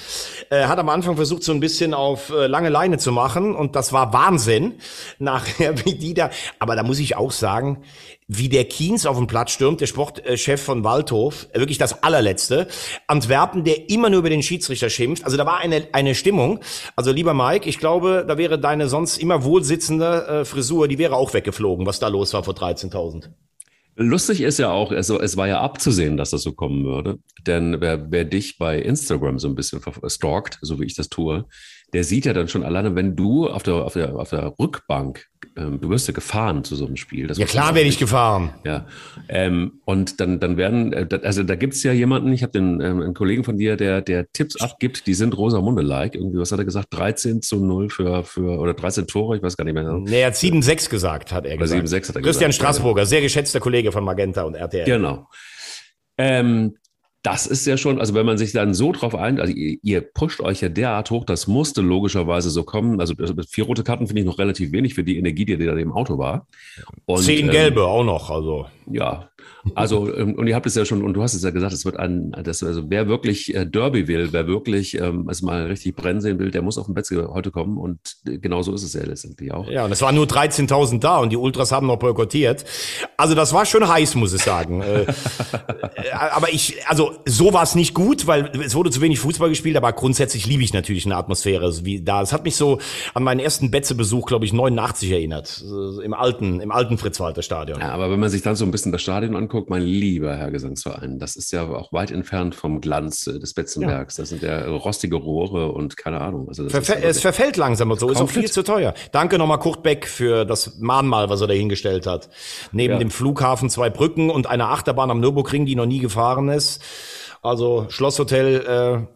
Speaker 2: Er hat am Anfang versucht, so ein bisschen auf äh, lange Leine zu machen und das war Wahnsinn. Nachher, wie die da, aber da muss ich auch sagen, wie der Kiens auf den Platz stürmt, der Sportchef von Waldhof, äh, wirklich das allerletzte. Antwerpen, der immer nur über den Schiedsrichter schimpft. Also da war eine, eine Stimmung. Also lieber Mike, ich glaube, da wäre deine sonst immer wohlsitzende äh, Frisur, die wäre auch weggeflogen, was da los war vor 13.000.
Speaker 1: Lustig ist ja auch, also es war ja abzusehen, dass das so kommen würde. Denn wer, wer dich bei Instagram so ein bisschen stalkt, so wie ich das tue, der sieht ja dann schon alleine, wenn du auf der, auf der, auf der Rückbank, ähm, du wirst ja gefahren zu so einem Spiel.
Speaker 2: ja klar werde ich gefahren.
Speaker 1: Ja. Ähm, und dann, dann werden, äh, also da gibt's ja jemanden, ich habe den ähm, einen Kollegen von dir, der, der Tipps abgibt, die sind Rosamunde-like. Irgendwie, was hat er gesagt? 13 zu 0 für, für oder 13 Tore, ich weiß gar nicht mehr.
Speaker 2: Nee, er hat 7-6 gesagt, hat er
Speaker 1: oder gesagt. 7-6 hat er
Speaker 2: Christian gesagt. Christian Straßburger, sehr geschätzter Kollege von Magenta und RTL.
Speaker 1: Genau. Ähm, das ist ja schon, also wenn man sich dann so drauf ein, also ihr, ihr, pusht euch ja derart hoch, das musste logischerweise so kommen. Also vier rote Karten finde ich noch relativ wenig für die Energie, die da im Auto war.
Speaker 2: Und, Zehn gelbe ähm, auch noch, also.
Speaker 1: Ja, also, ähm, und ihr habt es ja schon, und du hast es ja gesagt, es wird ein, das, also wer wirklich äh, Derby will, wer wirklich ähm, es mal richtig brennen sehen will, der muss auf den Betzke heute kommen. Und äh, genau so ist es ja letztendlich auch.
Speaker 2: Ja, und es waren nur 13.000 da und die Ultras haben noch boykottiert. Also das war schon heiß, muss ich sagen. äh, aber ich, also so war es nicht gut, weil es wurde zu wenig Fußball gespielt, aber grundsätzlich liebe ich natürlich eine Atmosphäre wie da. Es hat mich so an meinen ersten Betze-Besuch, glaube ich, 89 erinnert. Im alten, im alten Fritz-Walter-Stadion.
Speaker 1: Ja, aber wenn man sich dann so ein bisschen das Stadion anguckt, anguckt, mein lieber Herr Gesangsverein, das ist ja auch weit entfernt vom Glanz äh, des Betzenbergs. Ja. Das sind ja rostige Rohre und keine Ahnung.
Speaker 2: Also Verfäll, es verfällt langsam und so, ist auch viel zu teuer. Danke nochmal Kurt Beck für das Mahnmal, was er dahingestellt hat. Neben ja. dem Flughafen zwei Brücken und einer Achterbahn am Nürburgring, die noch nie gefahren ist. Also Schlosshotel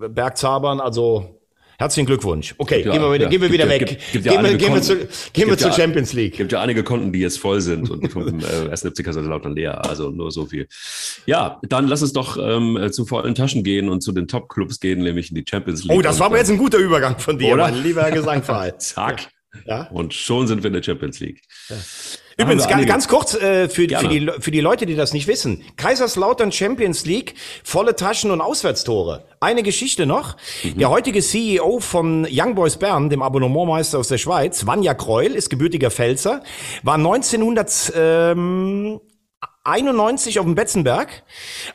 Speaker 2: äh, Bergzabern, also Herzlichen Glückwunsch. Okay, ja, gehen wir wieder, ja. gehen wir wieder gibt, weg. Gibt, gibt gehen, wir, gehen, wir, zu, gehen wir zur Champions League.
Speaker 1: Gibt ja einige Konten, die jetzt voll sind und vom äh, 1. FC Kaiserslautern leer. Also nur so viel. Ja, dann lass uns doch ähm, zu vollen Taschen gehen und zu den Top-Clubs gehen, nämlich in die Champions League.
Speaker 2: Oh, das war aber jetzt ein guter Übergang von dir, Oder? mein lieber Gesangverein.
Speaker 1: Zack. Ja. Und schon sind wir in der Champions League. Ja.
Speaker 2: Übrigens, ganz, ganz kurz äh, für, für, die, für die Leute, die das nicht wissen. Kaiserslautern Champions League, volle Taschen und Auswärtstore. Eine Geschichte noch. Mhm. Der heutige CEO von Young Boys Bern, dem Abonnementmeister aus der Schweiz, Vanja Kreul, ist gebürtiger Pfälzer, war 1900... Ähm, 91 auf dem Betzenberg,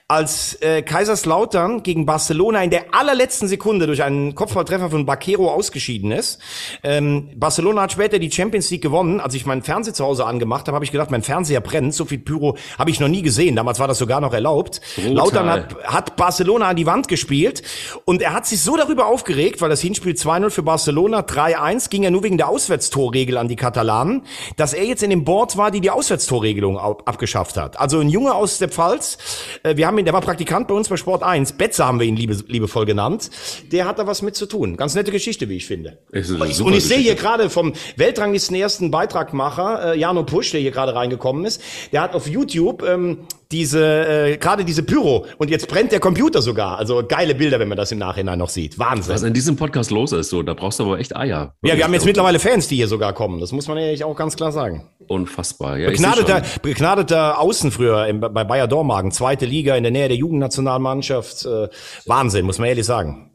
Speaker 2: als äh, Kaiserslautern gegen Barcelona in der allerletzten Sekunde durch einen Kopfballtreffer von Baquero ausgeschieden ist. Ähm, Barcelona hat später die Champions League gewonnen. Als ich meinen Fernseher zu Hause angemacht habe, habe ich gedacht, mein Fernseher brennt. So viel Pyro habe ich noch nie gesehen. Damals war das sogar noch erlaubt. Brutal. Lautern hat, hat Barcelona an die Wand gespielt und er hat sich so darüber aufgeregt, weil das Hinspiel 2-0 für Barcelona, 3-1 ging er nur wegen der Auswärtstorregel an die Katalanen, dass er jetzt in dem Board war, die die Auswärtstorregelung abgeschafft hat. Also ein Junge aus der Pfalz. Äh, wir haben ihn, der war Praktikant bei uns bei Sport 1. Betze haben wir ihn liebe, liebevoll genannt. Der hat da was mit zu tun. Ganz nette Geschichte, wie ich finde. Und ich sehe hier gerade vom Weltranglisten ersten Beitragmacher, äh, Jano Pusch, der hier gerade reingekommen ist. Der hat auf YouTube ähm, diese, äh, gerade diese Pyro. Und jetzt brennt der Computer sogar. Also geile Bilder, wenn man das im Nachhinein noch sieht. Wahnsinn.
Speaker 1: Was in diesem Podcast los ist, so, da brauchst du aber echt Eier.
Speaker 2: Ja, wir haben jetzt mittlerweile Fans, die hier sogar kommen. Das muss man ja auch ganz klar sagen.
Speaker 1: Unfassbar. Ja,
Speaker 2: begnadeter, begnadeter Außen früher im, bei Bayer Dormagen, zweite Liga in der Nähe der Jugendnationalmannschaft. Äh, Wahnsinn, muss man ehrlich sagen.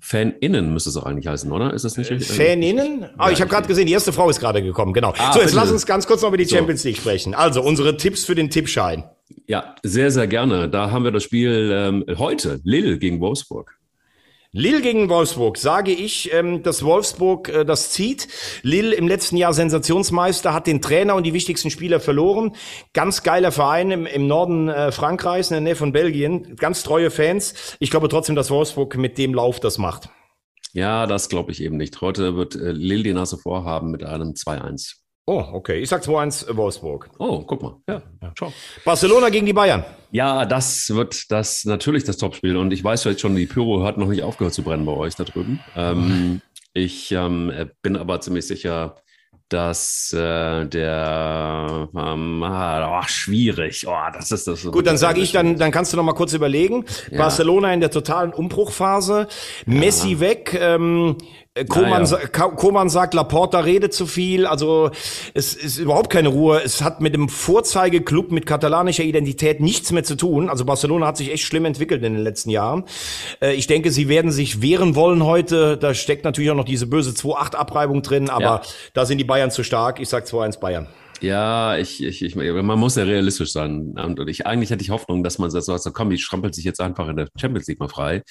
Speaker 1: Faninnen müsste es auch eigentlich heißen, oder? Ist das nicht richtig?
Speaker 2: Faninnen? Ah, ja, ich habe gerade gesehen, die erste Frau ist gerade gekommen, genau. Ah, so, jetzt bitte. lass uns ganz kurz noch über die Champions League sprechen. Also, unsere Tipps für den Tippschein.
Speaker 1: Ja, sehr, sehr gerne. Da haben wir das Spiel ähm, heute, Lille gegen Wolfsburg.
Speaker 2: Lille gegen Wolfsburg, sage ich, ähm, dass Wolfsburg äh, das zieht. Lille im letzten Jahr Sensationsmeister, hat den Trainer und die wichtigsten Spieler verloren. Ganz geiler Verein im, im Norden äh, Frankreichs, in der Nähe von Belgien. Ganz treue Fans. Ich glaube trotzdem, dass Wolfsburg mit dem Lauf das macht.
Speaker 1: Ja, das glaube ich eben nicht. Heute wird äh, Lille die Nase vorhaben mit einem 2-1.
Speaker 2: Oh, okay. Ich sag 2-1 Wolfsburg.
Speaker 1: Oh, guck mal. Ja, ja.
Speaker 2: Schau. Barcelona gegen die Bayern.
Speaker 1: Ja, das wird das natürlich das Topspiel. Und ich weiß jetzt schon, die Pyro hat noch nicht aufgehört zu brennen bei euch da drüben. Ähm, ich ähm, bin aber ziemlich sicher, dass äh, der ähm, ah, oh, schwierig. Oh, das ist das.
Speaker 2: Gut, dann sage ich, dann dann kannst du noch mal kurz überlegen. Ja. Barcelona in der totalen Umbruchphase, Messi ja. weg. Ähm, äh, Koman, ja, ja. Koman sagt, Laporta redet zu viel. Also es ist überhaupt keine Ruhe. Es hat mit dem Vorzeigeklub mit katalanischer Identität nichts mehr zu tun. Also Barcelona hat sich echt schlimm entwickelt in den letzten Jahren. Äh, ich denke, sie werden sich wehren wollen heute. Da steckt natürlich auch noch diese böse 2-8-Abreibung drin, aber ja. da sind die Bayern zu stark. Ich sag 2-1 Bayern.
Speaker 1: Ja, ich, ich, ich, man muss ja realistisch sein. Und ich, eigentlich hätte ich Hoffnung, dass man sagt, so, komm, ich strampelt sich jetzt einfach in der Champions League mal frei.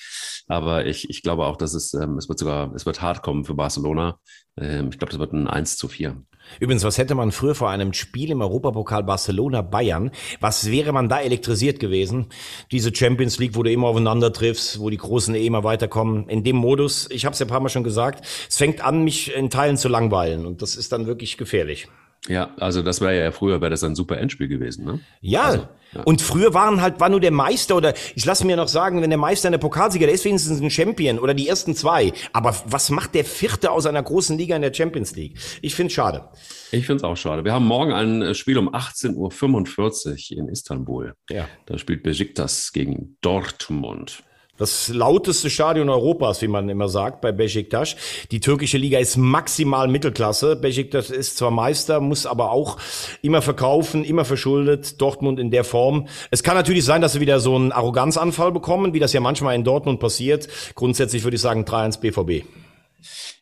Speaker 1: Aber ich, ich glaube auch, dass es, ähm, es wird sogar, es wird hart kommen für Barcelona. Ähm, ich glaube, das wird ein 1 zu 4.
Speaker 2: Übrigens, was hätte man früher vor einem Spiel im Europapokal Barcelona-Bayern, was wäre man da elektrisiert gewesen? Diese Champions League, wo du immer aufeinander triffst, wo die Großen eh immer weiterkommen. In dem Modus, ich habe es ja ein paar Mal schon gesagt, es fängt an, mich in Teilen zu langweilen. Und das ist dann wirklich gefährlich.
Speaker 1: Ja, also das wäre ja früher, wäre das ein super Endspiel gewesen, ne?
Speaker 2: Ja. Also, ja. Und früher waren halt, war nur der Meister oder ich lasse mir noch sagen, wenn der Meister in der Pokalsieger, der ist wenigstens ein Champion oder die ersten zwei. Aber was macht der Vierte aus einer großen Liga in der Champions League? Ich finde schade.
Speaker 1: Ich finde es auch schade. Wir haben morgen ein äh, Spiel um 18.45 Uhr in Istanbul. Ja. Da spielt Besiktas gegen Dortmund.
Speaker 2: Das lauteste Stadion Europas, wie man immer sagt, bei Besiktas. Die türkische Liga ist maximal Mittelklasse. Besiktas ist zwar Meister, muss aber auch immer verkaufen, immer verschuldet. Dortmund in der Form. Es kann natürlich sein, dass sie wieder so einen Arroganzanfall bekommen, wie das ja manchmal in Dortmund passiert. Grundsätzlich würde ich sagen 3-1 BVB.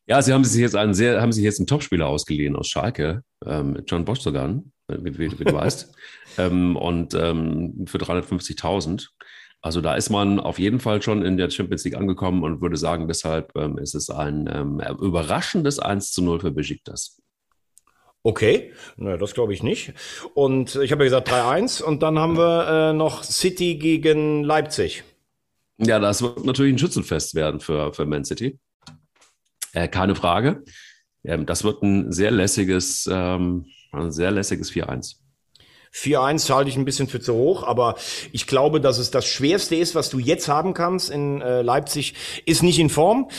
Speaker 1: Ja, sie haben sich jetzt einen sehr, haben sich jetzt einen Topspieler ausgeliehen aus Schalke, ähm, John Bostogan, wie, wie, wie du weißt, ähm, und ähm, für 350.000. Also da ist man auf jeden Fall schon in der Champions League angekommen und würde sagen, deshalb ähm, ist es ein ähm, überraschendes 1 zu 0 für Besiktas.
Speaker 2: Okay, naja, das glaube ich nicht. Und ich habe ja gesagt 3-1 und dann haben wir äh, noch City gegen Leipzig.
Speaker 1: Ja, das wird natürlich ein Schützenfest werden für, für Man City. Äh, keine Frage. Ähm, das wird ein sehr lässiges, ähm, ein sehr lässiges 4-1.
Speaker 2: 4-1 halte ich ein bisschen für zu hoch, aber ich glaube, dass es das Schwerste ist, was du jetzt haben kannst. In äh, Leipzig ist nicht in Form.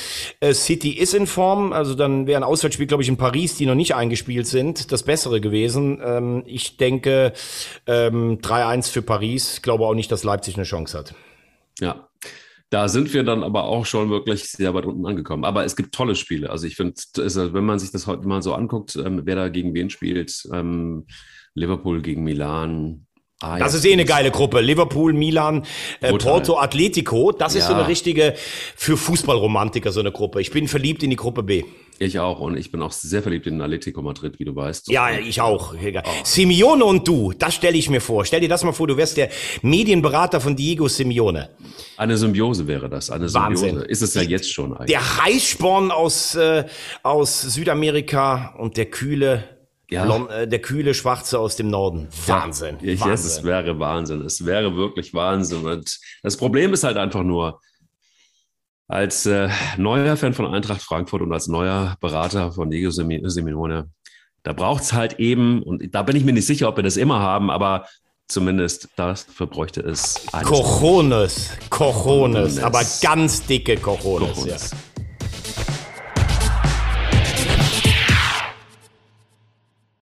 Speaker 2: Äh, City ist in Form. Also dann wäre ein Auswärtsspiel, glaube ich, in Paris, die noch nicht eingespielt sind, das Bessere gewesen. Ähm, ich denke ähm, 3-1 für Paris. Glaube auch nicht, dass Leipzig eine Chance hat.
Speaker 1: Ja, da sind wir dann aber auch schon wirklich sehr weit unten angekommen. Aber es gibt tolle Spiele. Also ich finde, wenn man sich das heute mal so anguckt, ähm, wer da gegen wen spielt, ähm, Liverpool gegen Milan.
Speaker 2: Ah, das ist eh eine geile Gruppe. Liverpool, Milan, äh, Porto, Atletico. Das ja. ist so eine richtige für Fußballromantiker so eine Gruppe. Ich bin verliebt in die Gruppe B.
Speaker 1: Ich auch und ich bin auch sehr verliebt in Atletico Madrid, wie du weißt.
Speaker 2: Ja, ich auch. Oh. Simeone und du, das stelle ich mir vor. Stell dir das mal vor, du wärst der Medienberater von Diego Simeone.
Speaker 1: Eine Symbiose wäre das, eine Symbiose. Wahnsinn. Ist es ja jetzt schon
Speaker 2: eigentlich. Der Heißsporn aus, äh, aus Südamerika und der kühle ja. Blond, äh, der kühle Schwarze aus dem Norden. Wahnsinn.
Speaker 1: Ja, ich, Wahnsinn. es wäre Wahnsinn. Es wäre wirklich Wahnsinn. Und das Problem ist halt einfach nur, als äh, neuer Fan von Eintracht Frankfurt und als neuer Berater von Diego Seminone, da braucht es halt eben, und da bin ich mir nicht sicher, ob wir das immer haben, aber Zumindest dafür bräuchte es
Speaker 2: Cojones, Cojones, aber ganz dicke Cojones. Cojones. Ja.